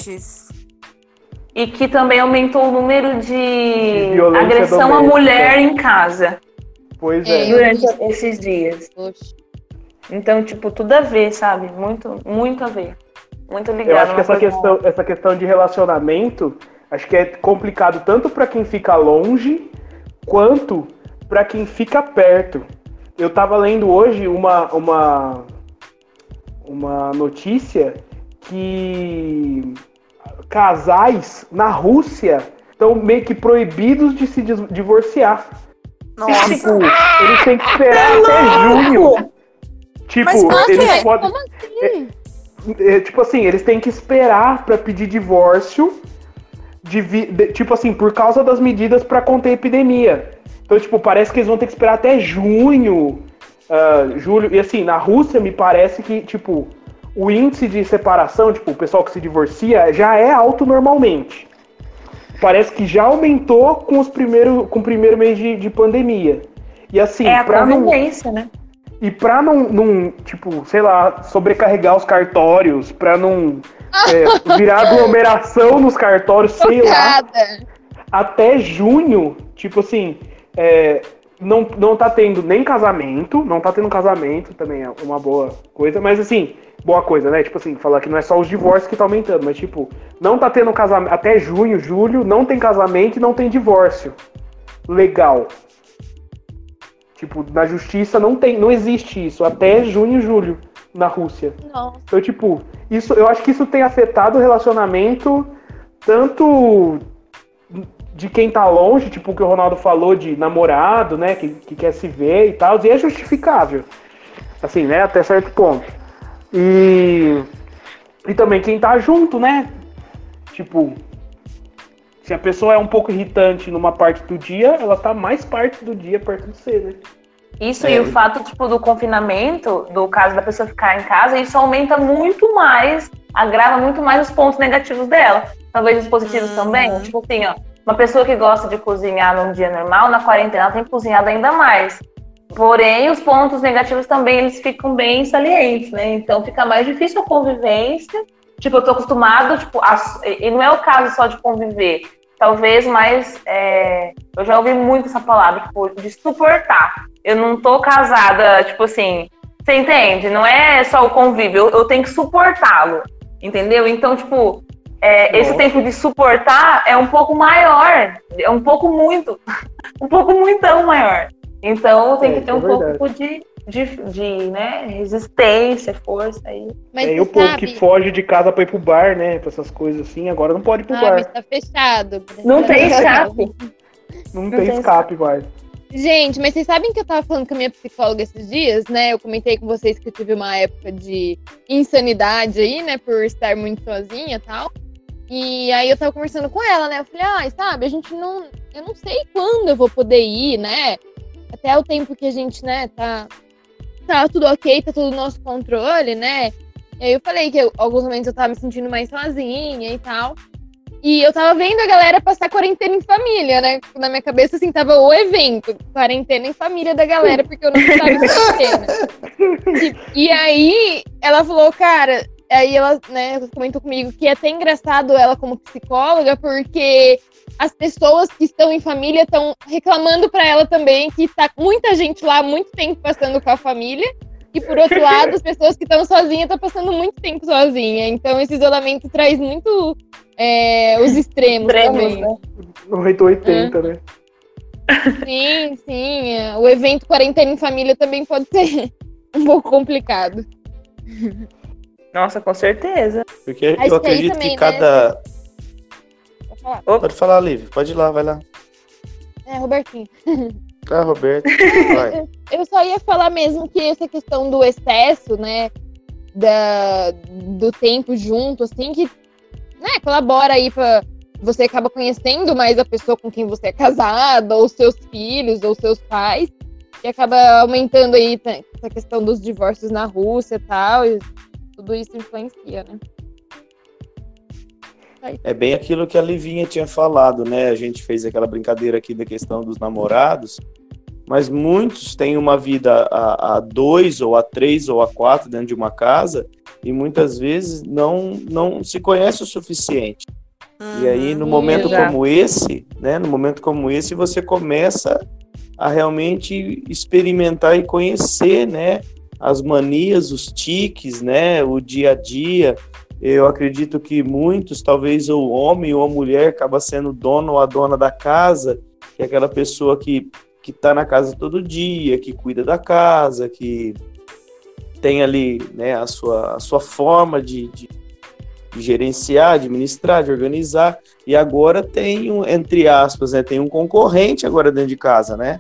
e que também aumentou o número de, de agressão à mulher em casa. Pois é. Durante esses dias. Então, tipo, tudo a ver, sabe? Muito, muito a ver. Muito ligado. Eu acho que essa questão, essa questão de relacionamento, acho que é complicado tanto para quem fica longe, quanto para quem fica perto. Eu tava lendo hoje uma, uma, uma notícia que casais na Rússia estão meio que proibidos de se divorciar. Nossa. Tipo, eles têm que esperar é até junho. Tipo, Mas, eles é, podem. assim? É, é, tipo assim, eles têm que esperar para pedir divórcio. De, de, tipo assim, por causa das medidas para conter a epidemia. Então, tipo, parece que eles vão ter que esperar até junho, uh, julho. E assim, na Rússia me parece que, tipo, o índice de separação, tipo, o pessoal que se divorcia, já é alto normalmente. Parece que já aumentou com, os primeiros, com o primeiro mês de, de pandemia. E assim, é a convivência, não, né? E pra não, não, tipo, sei lá, sobrecarregar os cartórios, pra não é, *laughs* virar aglomeração nos cartórios, sei lá. Até junho, tipo assim, é, não, não tá tendo nem casamento, não tá tendo casamento, também é uma boa coisa, mas assim, boa coisa, né? Tipo assim, falar que não é só os divórcios que tá aumentando, mas tipo, não tá tendo casamento, até junho, julho, não tem casamento e não tem divórcio. Legal. Tipo, na justiça não tem, não existe isso, até junho, julho, na Rússia. Não. Então, tipo, isso, eu acho que isso tem afetado o relacionamento tanto de quem tá longe, tipo o que o Ronaldo falou de namorado, né, que, que quer se ver e tal, e é justificável. Assim, né, até certo ponto. E, e também quem tá junto, né? Tipo, se a pessoa é um pouco irritante numa parte do dia, ela tá mais parte do dia perto de você, né? Isso é. e o fato, tipo, do confinamento, do caso da pessoa ficar em casa, isso aumenta muito mais, agrava muito mais os pontos negativos dela. Talvez os positivos uhum. também. Tipo assim, ó, uma pessoa que gosta de cozinhar num dia normal, na quarentena, tem cozinhado ainda mais. Porém, os pontos negativos também eles ficam bem salientes, né? Então fica mais difícil a convivência. Tipo, eu tô acostumado, tipo, a, e não é o caso só de conviver. Talvez mais. É, eu já ouvi muito essa palavra, tipo, de suportar. Eu não tô casada, tipo assim. Você entende? Não é só o convívio, eu, eu tenho que suportá-lo. Entendeu? Então, tipo, é, esse tempo de suportar é um pouco maior. É um pouco muito. *laughs* um pouco muitão maior. Então tem é, que ter um é pouco de, de, de né, resistência, força aí. Mas é, e o povo que foge de casa pra ir pro bar, né? Pra essas coisas assim, agora não pode ir pro ah, bar. Mas tá fechado. Não tem escape. Não, não tem escape, vai. Gente, mas vocês sabem que eu tava falando com a minha psicóloga esses dias, né? Eu comentei com vocês que eu tive uma época de insanidade aí, né? Por estar muito sozinha e tal. E aí eu tava conversando com ela, né? Eu falei, ah, sabe, a gente não. Eu não sei quando eu vou poder ir, né? até o tempo que a gente, né, tá, tá tudo ok, tá tudo no nosso controle, né? E aí eu falei que eu, alguns momentos eu tava me sentindo mais sozinha e tal. E eu tava vendo a galera passar quarentena em família, né? Na minha cabeça, assim, tava o evento, quarentena em família da galera, porque eu não estava em quarentena. *laughs* E, e aí, ela falou, cara, aí ela, né, comentou comigo que é até engraçado ela como psicóloga, porque as pessoas que estão em família estão reclamando para ela também que tá muita gente lá muito tempo passando com a família. E por outro *laughs* lado, as pessoas que estão sozinhas estão passando muito tempo sozinha. Então esse isolamento traz muito é, os extremos, extremos também. Né? 80, é. né? Sim, sim. É. O evento quarentena em família também pode ser *laughs* um pouco complicado. *laughs* Nossa, com certeza. Porque eu acredito também, que cada. Né? falar. Pode falar, Liv. Pode ir lá, vai lá. É, Robertinho. *laughs* Ah, Roberto. *laughs* Vai. Eu só ia falar mesmo que essa questão do excesso, né? Da, do tempo junto, assim, que né, colabora aí para você acaba conhecendo mais a pessoa com quem você é casada, ou seus filhos, ou seus pais, e acaba aumentando aí essa questão dos divórcios na Rússia e tal, e tudo isso influencia, né? É bem aquilo que a Livinha tinha falado, né? A gente fez aquela brincadeira aqui da questão dos namorados, mas muitos têm uma vida a, a dois, ou a três, ou a quatro dentro de uma casa, e muitas vezes não, não se conhece o suficiente. Uhum, e aí, no momento como esse, né? No momento como esse, você começa a realmente experimentar e conhecer, né? As manias, os tiques, né, o dia a dia. Eu acredito que muitos, talvez o homem ou a mulher, acaba sendo dono ou a dona da casa, que é aquela pessoa que que está na casa todo dia, que cuida da casa, que tem ali né, a, sua, a sua forma de, de, de gerenciar, administrar, de organizar, e agora tem, um, entre aspas, né, tem um concorrente agora dentro de casa, né?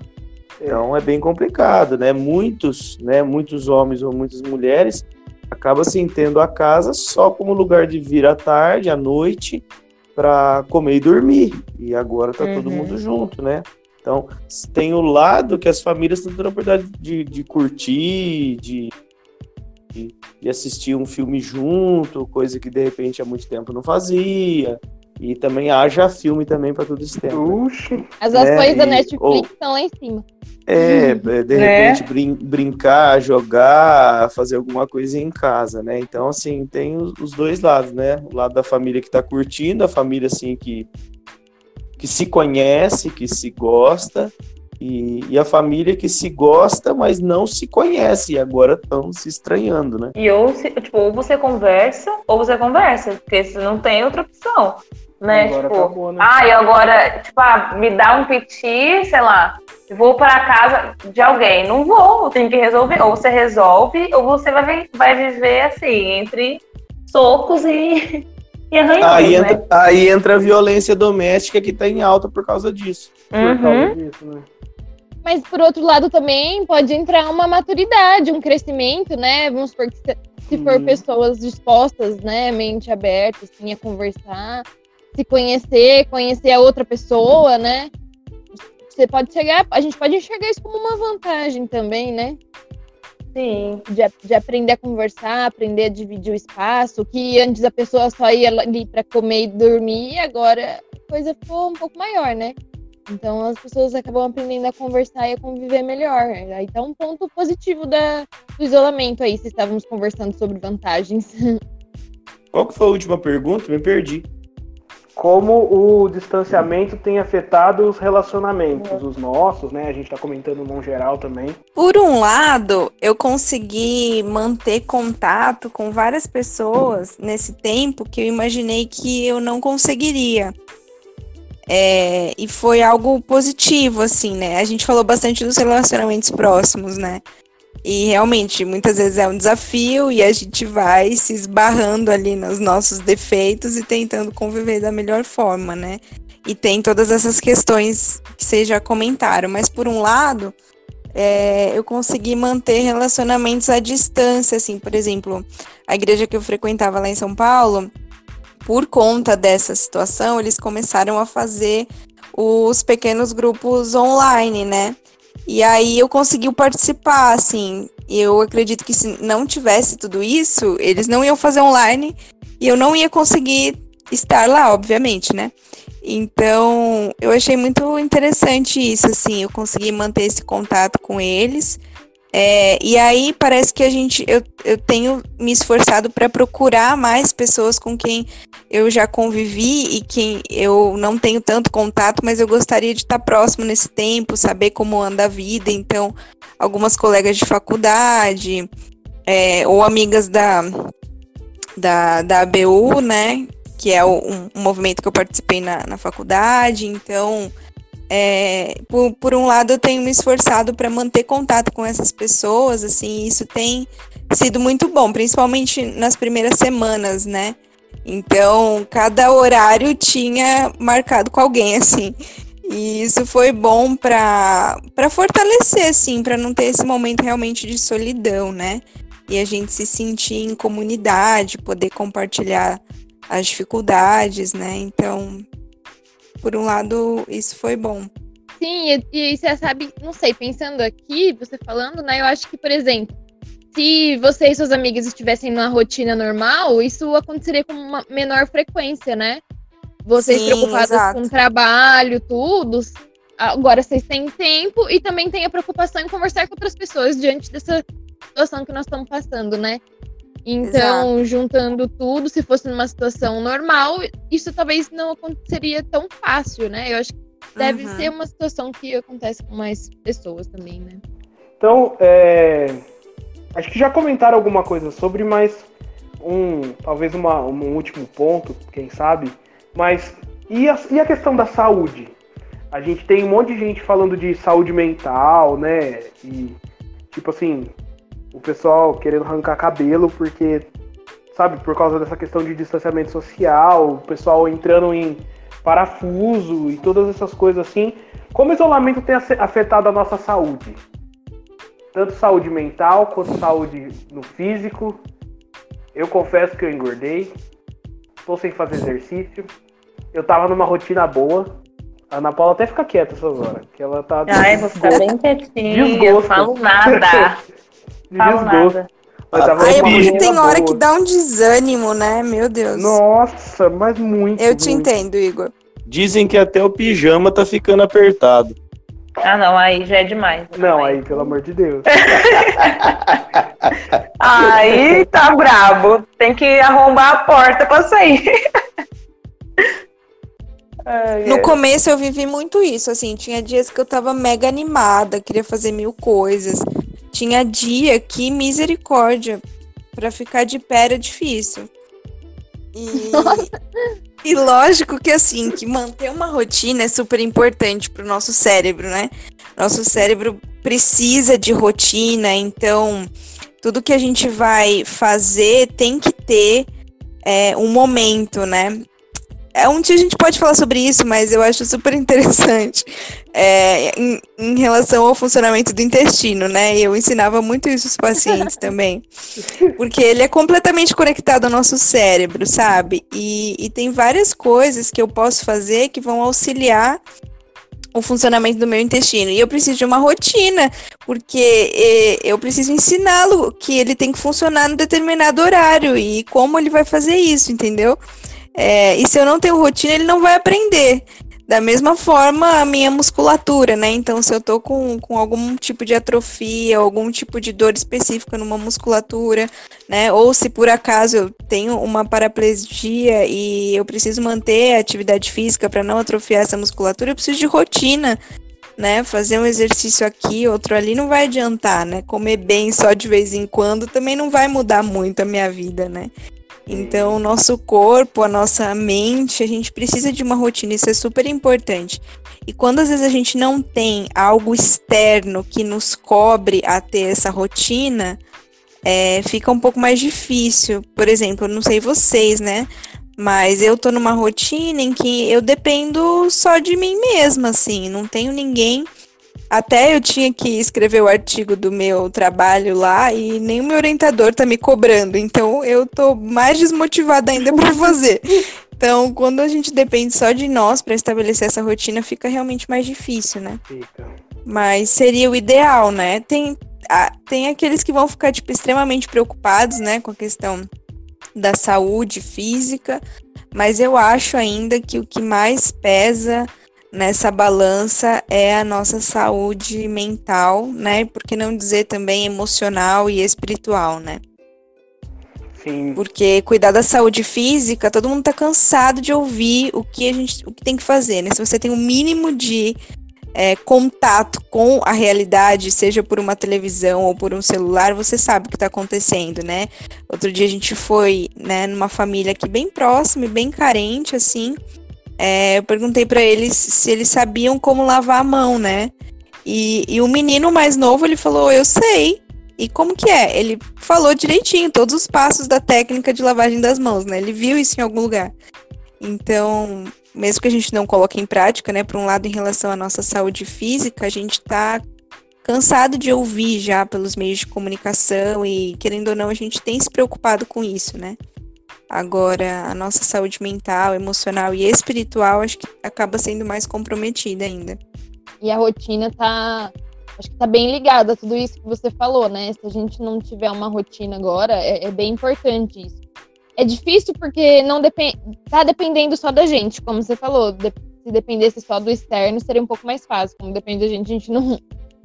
Então é bem complicado, né? Muitos, né, muitos homens ou muitas mulheres acabam assim tendo a casa só como lugar de vir à tarde, à noite, para comer e dormir. E agora tá uhum. todo mundo junto, né? Então, tem o lado que as famílias estão tendo a oportunidade de, de curtir, de, de, de, assistir um filme junto, coisa que de repente há muito tempo não fazia. E também haja filme também para todo esse tempo. Né? As ações né? da Netflix estão lá em cima. É, de é. repente brin brincar, jogar, fazer alguma coisa em casa, né? Então, assim, tem os dois lados, né? O lado da família que está curtindo, a família, assim, que, que se conhece, que se gosta, e, e, a família que se gosta, mas não se conhece, e agora estão se estranhando, né? E ou, se, tipo, ou você conversa, ou você conversa, porque você não tem outra opção, né? Agora tipo, acabou, né? ah, e agora, tipo, ah, me dá um piti, sei lá, vou para casa de alguém. Não vou, tem que resolver. Ou você resolve, ou você vai, vai viver assim, entre socos e, *laughs* e arranhões. Aí, né? entra, aí entra a violência doméstica que está em alta por causa disso. Uhum. Por causa disso, né? Mas por outro lado também pode entrar uma maturidade, um crescimento, né? Vamos supor que se, se for uhum. pessoas dispostas, né, mente aberta, assim, a conversar, se conhecer, conhecer a outra pessoa, né? você pode chegar, a gente pode enxergar isso como uma vantagem também, né? Sim. De, de aprender a conversar, aprender a dividir o espaço, que antes a pessoa só ia ali para comer e dormir, e agora a coisa ficou um pouco maior, né? Então as pessoas acabam aprendendo a conversar e a conviver melhor. Aí tá um ponto positivo da, do isolamento aí, se estávamos conversando sobre vantagens. *laughs* Qual que foi a última pergunta? Me perdi como o distanciamento tem afetado os relacionamentos, os nossos, né? A gente está comentando no geral também. Por um lado, eu consegui manter contato com várias pessoas nesse tempo que eu imaginei que eu não conseguiria. É, e foi algo positivo, assim, né? A gente falou bastante dos relacionamentos próximos, né? E realmente, muitas vezes é um desafio e a gente vai se esbarrando ali nos nossos defeitos e tentando conviver da melhor forma, né? E tem todas essas questões que vocês já comentaram. Mas, por um lado, é, eu consegui manter relacionamentos à distância, assim, por exemplo, a igreja que eu frequentava lá em São Paulo, por conta dessa situação, eles começaram a fazer os pequenos grupos online, né? E aí eu consegui participar, assim. Eu acredito que se não tivesse tudo isso, eles não iam fazer online e eu não ia conseguir estar lá, obviamente, né? Então, eu achei muito interessante isso, assim, eu consegui manter esse contato com eles. É, e aí parece que a gente eu, eu tenho me esforçado para procurar mais pessoas com quem eu já convivi e quem eu não tenho tanto contato, mas eu gostaria de estar próximo nesse tempo, saber como anda a vida. Então, algumas colegas de faculdade é, ou amigas da, da, da ABU, né? Que é um, um movimento que eu participei na, na faculdade. Então, é, por, por, um lado, eu tenho me esforçado para manter contato com essas pessoas, assim, isso tem sido muito bom, principalmente nas primeiras semanas, né? Então, cada horário tinha marcado com alguém, *laughs* assim. E isso foi bom para fortalecer, assim, para não ter esse momento realmente de solidão, né? E a gente se sentir em comunidade, poder compartilhar as dificuldades, né? Então, por um lado, isso foi bom. Sim, e, e você sabe, não sei, pensando aqui, você falando, né? Eu acho que, por exemplo, se você e suas amigas estivessem numa rotina normal, isso aconteceria com uma menor frequência, né? Vocês Sim, preocupados exato. com o trabalho, tudo. Agora vocês têm tempo e também têm a preocupação em conversar com outras pessoas diante dessa situação que nós estamos passando, né? Então, Exato. juntando tudo, se fosse numa situação normal, isso talvez não aconteceria tão fácil, né? Eu acho que deve uhum. ser uma situação que acontece com mais pessoas também, né? Então, é, acho que já comentaram alguma coisa sobre, mas um talvez uma, um último ponto, quem sabe. Mas e a, e a questão da saúde? A gente tem um monte de gente falando de saúde mental, né? E tipo assim, o pessoal querendo arrancar cabelo porque sabe, por causa dessa questão de distanciamento social, o pessoal entrando em parafuso e todas essas coisas assim. Como o isolamento tem afetado a nossa saúde? Tanto saúde mental quanto saúde no físico. Eu confesso que eu engordei. Estou sem fazer exercício. Eu tava numa rotina boa. A Ana Paula até fica quieta essas horas, que ela tá. Ai, vou ficar bem quietinha. Desgosto. Falo nada. *laughs* Falo nada. Mas tava é porque tem hora boa. que dá um desânimo, né? Meu Deus. Nossa, mas muito. Eu te entendo, Igor. Dizem que até o pijama tá ficando apertado. Ah, não, aí já é demais. Não, não aí, pelo amor de Deus. *laughs* aí tá brabo. Tem que arrombar a porta pra sair. *laughs* no começo eu vivi muito isso, assim, tinha dias que eu tava mega animada, queria fazer mil coisas. Tinha dia que misericórdia, para ficar de pé era difícil. E, e lógico que assim, que manter uma rotina é super importante para o nosso cérebro, né? Nosso cérebro precisa de rotina, então tudo que a gente vai fazer tem que ter é, um momento, né? É, um dia a gente pode falar sobre isso, mas eu acho super interessante é, em, em, relação ao funcionamento do intestino, né? Eu ensinava muito isso aos pacientes *laughs* também. Porque ele é completamente conectado ao nosso cérebro, sabe? E, e tem várias coisas que eu posso fazer que vão auxiliar o funcionamento do meu intestino. E eu preciso de uma rotina, porque eu preciso ensiná-lo que ele tem que funcionar em determinado horário e como ele vai fazer isso, entendeu? É, e se eu não tenho rotina, ele não vai aprender. Da mesma forma, a minha musculatura, né? Então, se eu tô com, com algum tipo de atrofia, algum tipo de dor específica numa musculatura, né? Ou se por acaso eu tenho uma paraplegia e eu preciso manter a atividade física para não atrofiar essa musculatura, eu preciso de rotina, né? Fazer um exercício aqui, outro ali não vai adiantar, né? Comer bem só de vez em quando também não vai mudar muito a minha vida, né? Então, o nosso corpo, a nossa mente, a gente precisa de uma rotina, isso é super importante. E quando às vezes a gente não tem algo externo que nos cobre a ter essa rotina, é, fica um pouco mais difícil. Por exemplo, não sei vocês, né? Mas eu tô numa rotina em que eu dependo só de mim mesma, assim, não tenho ninguém até eu tinha que escrever o artigo do meu trabalho lá e nem o meu orientador tá me cobrando. Então eu tô mais desmotivada ainda para fazer. Então, quando a gente depende só de nós para estabelecer essa rotina, fica realmente mais difícil, né? Fica. Mas seria o ideal, né? Tem, tem aqueles que vão ficar tipo extremamente preocupados, né, com a questão da saúde física, mas eu acho ainda que o que mais pesa nessa balança é a nossa saúde mental, né? Por que não dizer também emocional e espiritual, né? Sim. Porque cuidar da saúde física, todo mundo tá cansado de ouvir o que a gente o que tem que fazer, né? Se você tem o um mínimo de é, contato com a realidade, seja por uma televisão ou por um celular, você sabe o que está acontecendo, né? Outro dia a gente foi, né, numa família aqui bem próxima e bem carente, assim, é, eu perguntei para eles se eles sabiam como lavar a mão, né? E, e o menino mais novo, ele falou, eu sei. E como que é? Ele falou direitinho todos os passos da técnica de lavagem das mãos, né? Ele viu isso em algum lugar. Então, mesmo que a gente não coloque em prática, né, por um lado em relação à nossa saúde física, a gente está cansado de ouvir já pelos meios de comunicação e querendo ou não a gente tem se preocupado com isso, né? Agora, a nossa saúde mental, emocional e espiritual acho que acaba sendo mais comprometida ainda. E a rotina tá. Acho que tá bem ligada a tudo isso que você falou, né? Se a gente não tiver uma rotina agora, é, é bem importante isso. É difícil porque não depend... tá dependendo só da gente, como você falou. De... Se dependesse só do externo, seria um pouco mais fácil. Como depende da gente, a gente não,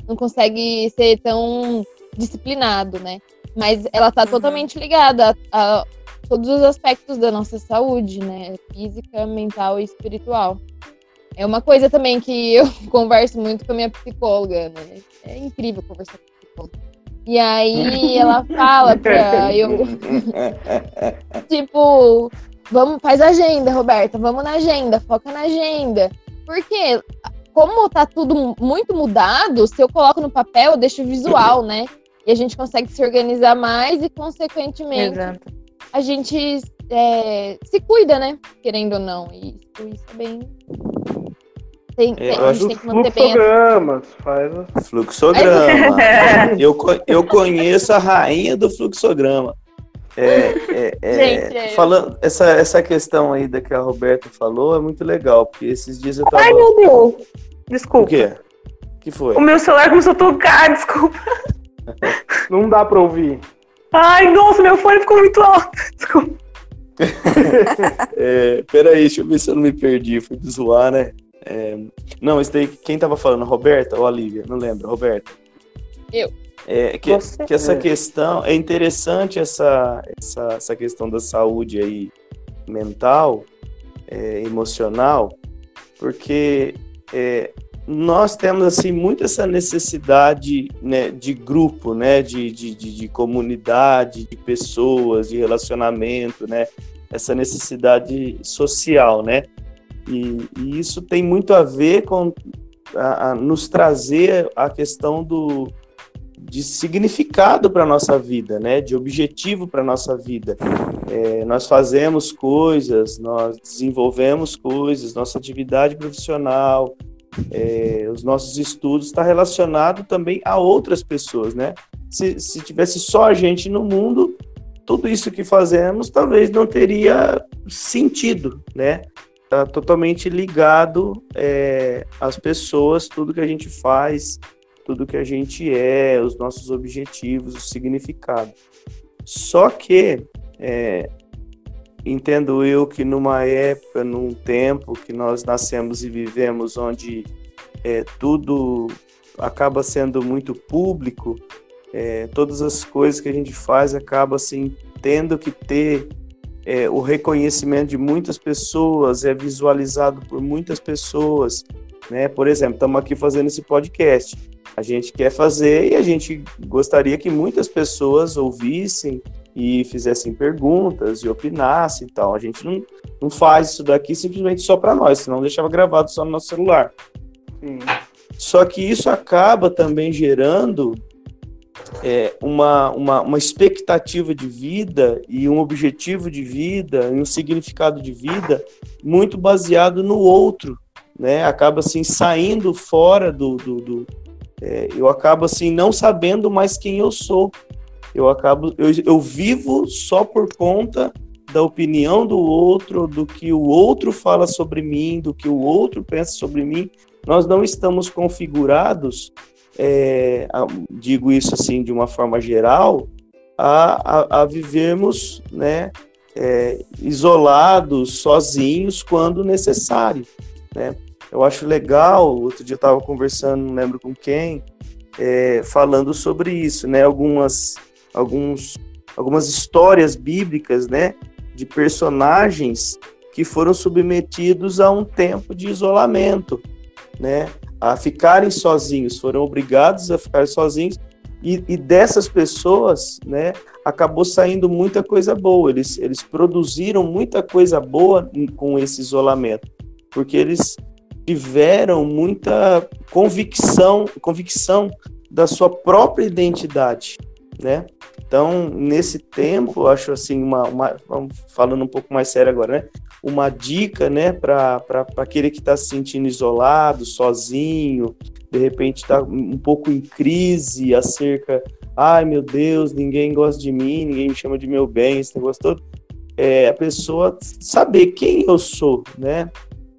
não consegue ser tão disciplinado, né? Mas ela tá uhum. totalmente ligada a, a todos os aspectos da nossa saúde, né? Física, mental e espiritual. É uma coisa também que eu *laughs* converso muito com a minha psicóloga, né? É incrível conversar com a psicóloga. E aí ela *laughs* fala pra eu. *laughs* tipo, vamos, faz agenda, Roberta, vamos na agenda, foca na agenda. Porque, como tá tudo muito mudado, se eu coloco no papel, eu deixo visual, né? E a gente consegue se organizar mais e, consequentemente, Exato. A gente é, se cuida, né? Querendo ou não. E isso, isso é bem. Tem, tem, a gente tem que manter fluxogramas, bem. Faz... Fluxograma. *laughs* eu, eu conheço a rainha do fluxograma. É, é, é, gente, é. falando essa, essa questão aí da que a Roberta falou é muito legal, porque esses dias eu tava. Ai, meu Deus! Desculpa. O quê? que foi? O meu celular começou a tocar, *laughs* desculpa. *laughs* Não dá pra ouvir. Ai, nossa, meu fone ficou muito alto. Desculpa. *laughs* é, peraí, deixa eu ver se eu não me perdi. Fui zoar, né? É, não, esse daí, quem tava falando? Roberta ou a Lívia? Não lembro. Roberta. Eu. É, que, que essa questão é interessante essa, essa, essa questão da saúde aí mental, é, emocional, porque é, nós temos assim muito essa necessidade né, de grupo, né, de, de, de, de, comunidade, de pessoas, de relacionamento, né, essa necessidade social, né, e, e isso tem muito a ver com a, a nos trazer a questão do de significado para nossa vida, né, de objetivo para nossa vida. É, nós fazemos coisas, nós desenvolvemos coisas, nossa atividade profissional, é, os nossos estudos está relacionado também a outras pessoas, né? Se, se tivesse só a gente no mundo, tudo isso que fazemos talvez não teria sentido, né? Está totalmente ligado é, às pessoas, tudo que a gente faz, tudo que a gente é, os nossos objetivos, o significado. Só que é, entendo eu que numa época, num tempo que nós nascemos e vivemos, onde é, tudo acaba sendo muito público, é, todas as coisas que a gente faz acaba assim tendo que ter é, o reconhecimento de muitas pessoas, é visualizado por muitas pessoas, né? Por exemplo, estamos aqui fazendo esse podcast. A gente quer fazer e a gente gostaria que muitas pessoas ouvissem, e fizessem perguntas e opinassem e tal. A gente não, não faz isso daqui simplesmente só para nós, senão deixava gravado só no nosso celular. Sim. Só que isso acaba também gerando é, uma, uma, uma expectativa de vida e um objetivo de vida e um significado de vida muito baseado no outro, né? Acaba assim saindo fora do, do, do é, eu acabo assim não sabendo mais quem eu sou, eu acabo, eu, eu vivo só por conta da opinião do outro, do que o outro fala sobre mim, do que o outro pensa sobre mim. Nós não estamos configurados, é, a, digo isso assim de uma forma geral, a, a, a vivermos né, é, isolados, sozinhos, quando necessário. Né? Eu acho legal, outro dia eu estava conversando, não lembro com quem, é, falando sobre isso, né? Algumas alguns, algumas histórias bíblicas, né, de personagens que foram submetidos a um tempo de isolamento, né, a ficarem sozinhos, foram obrigados a ficar sozinhos e, e dessas pessoas, né, acabou saindo muita coisa boa. Eles, eles produziram muita coisa boa com esse isolamento, porque eles tiveram muita convicção, convicção da sua própria identidade, né? Então, nesse tempo, acho assim, uma, uma falando um pouco mais sério agora, né? Uma dica, né, para aquele que está se sentindo isolado, sozinho, de repente está um pouco em crise acerca, ai meu Deus, ninguém gosta de mim, ninguém me chama de meu bem, esse negócio todo. É a pessoa saber quem eu sou, né?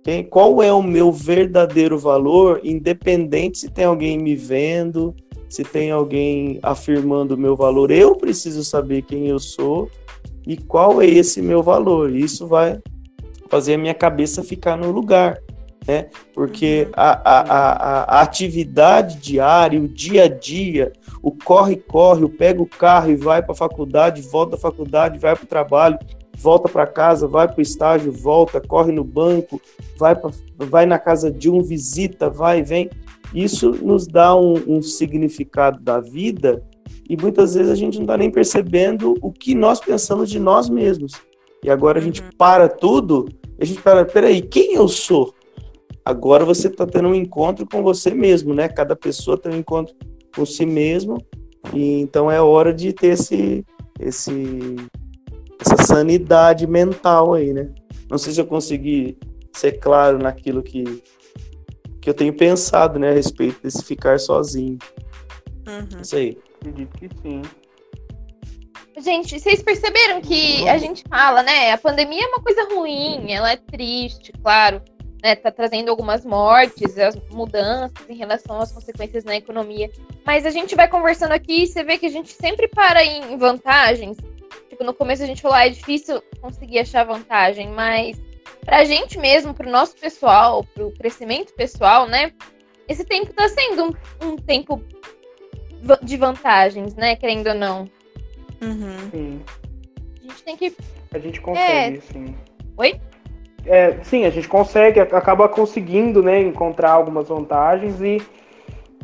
Quem, qual é o meu verdadeiro valor, independente se tem alguém me vendo, se tem alguém afirmando o meu valor, eu preciso saber quem eu sou e qual é esse meu valor. Isso vai fazer a minha cabeça ficar no lugar, né? Porque a, a, a, a atividade diária, o dia a dia, o corre-corre, o pega o carro e vai para a faculdade, volta da faculdade, vai para o trabalho, volta para casa, vai para o estágio, volta, corre no banco, vai, pra, vai na casa de um, visita, vai vem isso nos dá um, um significado da vida e muitas vezes a gente não está nem percebendo o que nós pensamos de nós mesmos. E agora a gente uhum. para tudo, a gente para, peraí, quem eu sou? Agora você está tendo um encontro com você mesmo, né? Cada pessoa tem um encontro com si mesmo, e então é hora de ter esse, esse, essa sanidade mental aí, né? Não sei se eu consegui ser claro naquilo que, que eu tenho pensado, né, a respeito desse ficar sozinho. Uhum. Isso aí. Acredito que sim. Gente, vocês perceberam que a gente fala, né? A pandemia é uma coisa ruim, ela é triste, claro, né? Tá trazendo algumas mortes, as mudanças em relação às consequências na economia. Mas a gente vai conversando aqui e você vê que a gente sempre para em vantagens. Tipo, no começo a gente falou, ah, é difícil conseguir achar vantagem, mas pra gente mesmo, pro nosso pessoal, pro crescimento pessoal, né? Esse tempo tá sendo um, um tempo de vantagens, né? Querendo ou não. Uhum. Sim. A gente tem que. A gente consegue, é... sim. Oi? É, sim, a gente consegue, acaba conseguindo, né, encontrar algumas vantagens e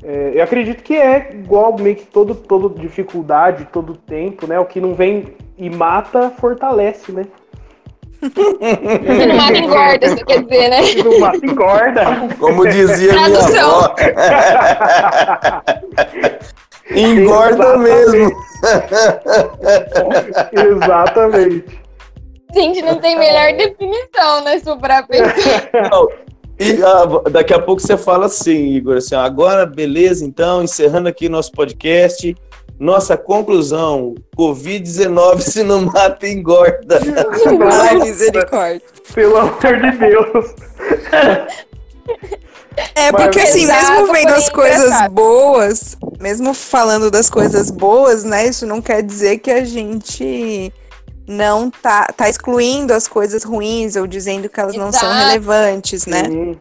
é, eu acredito que é igual meio que todo, todo dificuldade, todo tempo, né? O que não vem e mata, fortalece, né? Se não mata, engorda, isso quer dizer, né? Se não mata, engorda. Como dizia minha avó. *laughs* Engorda mesmo. *laughs* Exatamente. Gente, não tem melhor definição, né, Supra Não, e ah, daqui a pouco você fala assim, Igor, assim, agora beleza, então, encerrando aqui nosso podcast. Nossa conclusão: Covid-19 *laughs* se não mata, engorda. Ai, misericórdia. Pelo amor de Deus. É, porque Mas, assim, mesmo vendo as coisas boas, mesmo falando das coisas boas, né? Isso não quer dizer que a gente não tá, tá excluindo as coisas ruins ou dizendo que elas Exato. não são relevantes, né? Sim.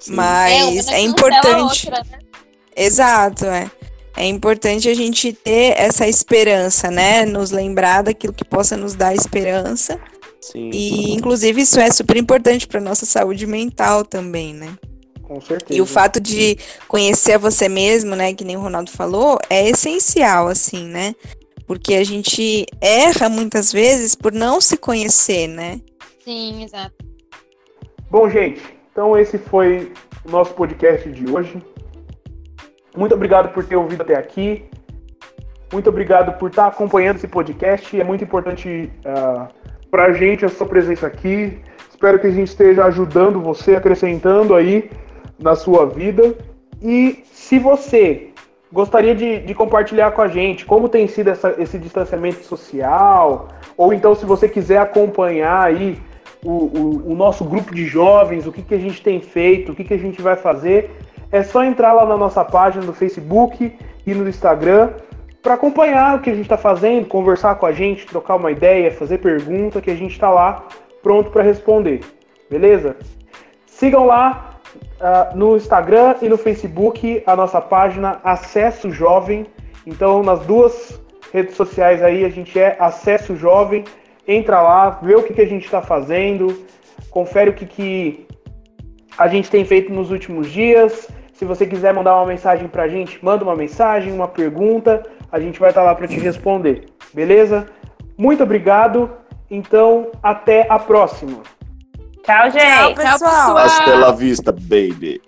Sim. Mas é, é importante. Outra, né? Exato, é. É importante a gente ter essa esperança, né? Nos lembrar daquilo que possa nos dar esperança. Sim. E, inclusive, isso é super importante para nossa saúde mental também, né? Com certeza. E o fato de conhecer você mesmo, né, que nem o Ronaldo falou, é essencial, assim, né? Porque a gente erra muitas vezes por não se conhecer, né? Sim, exato. Bom, gente, então esse foi o nosso podcast de hoje. Muito obrigado por ter ouvido até aqui. Muito obrigado por estar acompanhando esse podcast. É muito importante uh, ah, para a gente a sua presença aqui. Espero que a gente esteja ajudando você, acrescentando aí na sua vida. E se você gostaria de, de compartilhar com a gente como tem sido essa, esse distanciamento social, ou então se você quiser acompanhar aí o, o, o nosso grupo de jovens, o que, que a gente tem feito, o que, que a gente vai fazer, é só entrar lá na nossa página do Facebook e no Instagram para acompanhar o que a gente está fazendo, conversar com a gente, trocar uma ideia, fazer pergunta, que a gente está lá pronto para responder. Beleza? Sigam lá uh, no Instagram e no Facebook a nossa página Acesso Jovem. Então, nas duas redes sociais aí, a gente é Acesso Jovem. Entra lá, vê o que, que a gente está fazendo, confere o que, que a gente tem feito nos últimos dias se você quiser mandar uma mensagem pra gente, manda uma mensagem, uma pergunta, a gente vai estar lá para te responder. Beleza? Muito obrigado. Então, até a próxima. Tchau, gente. Tchau, pessoal. Hasta la vista, baby.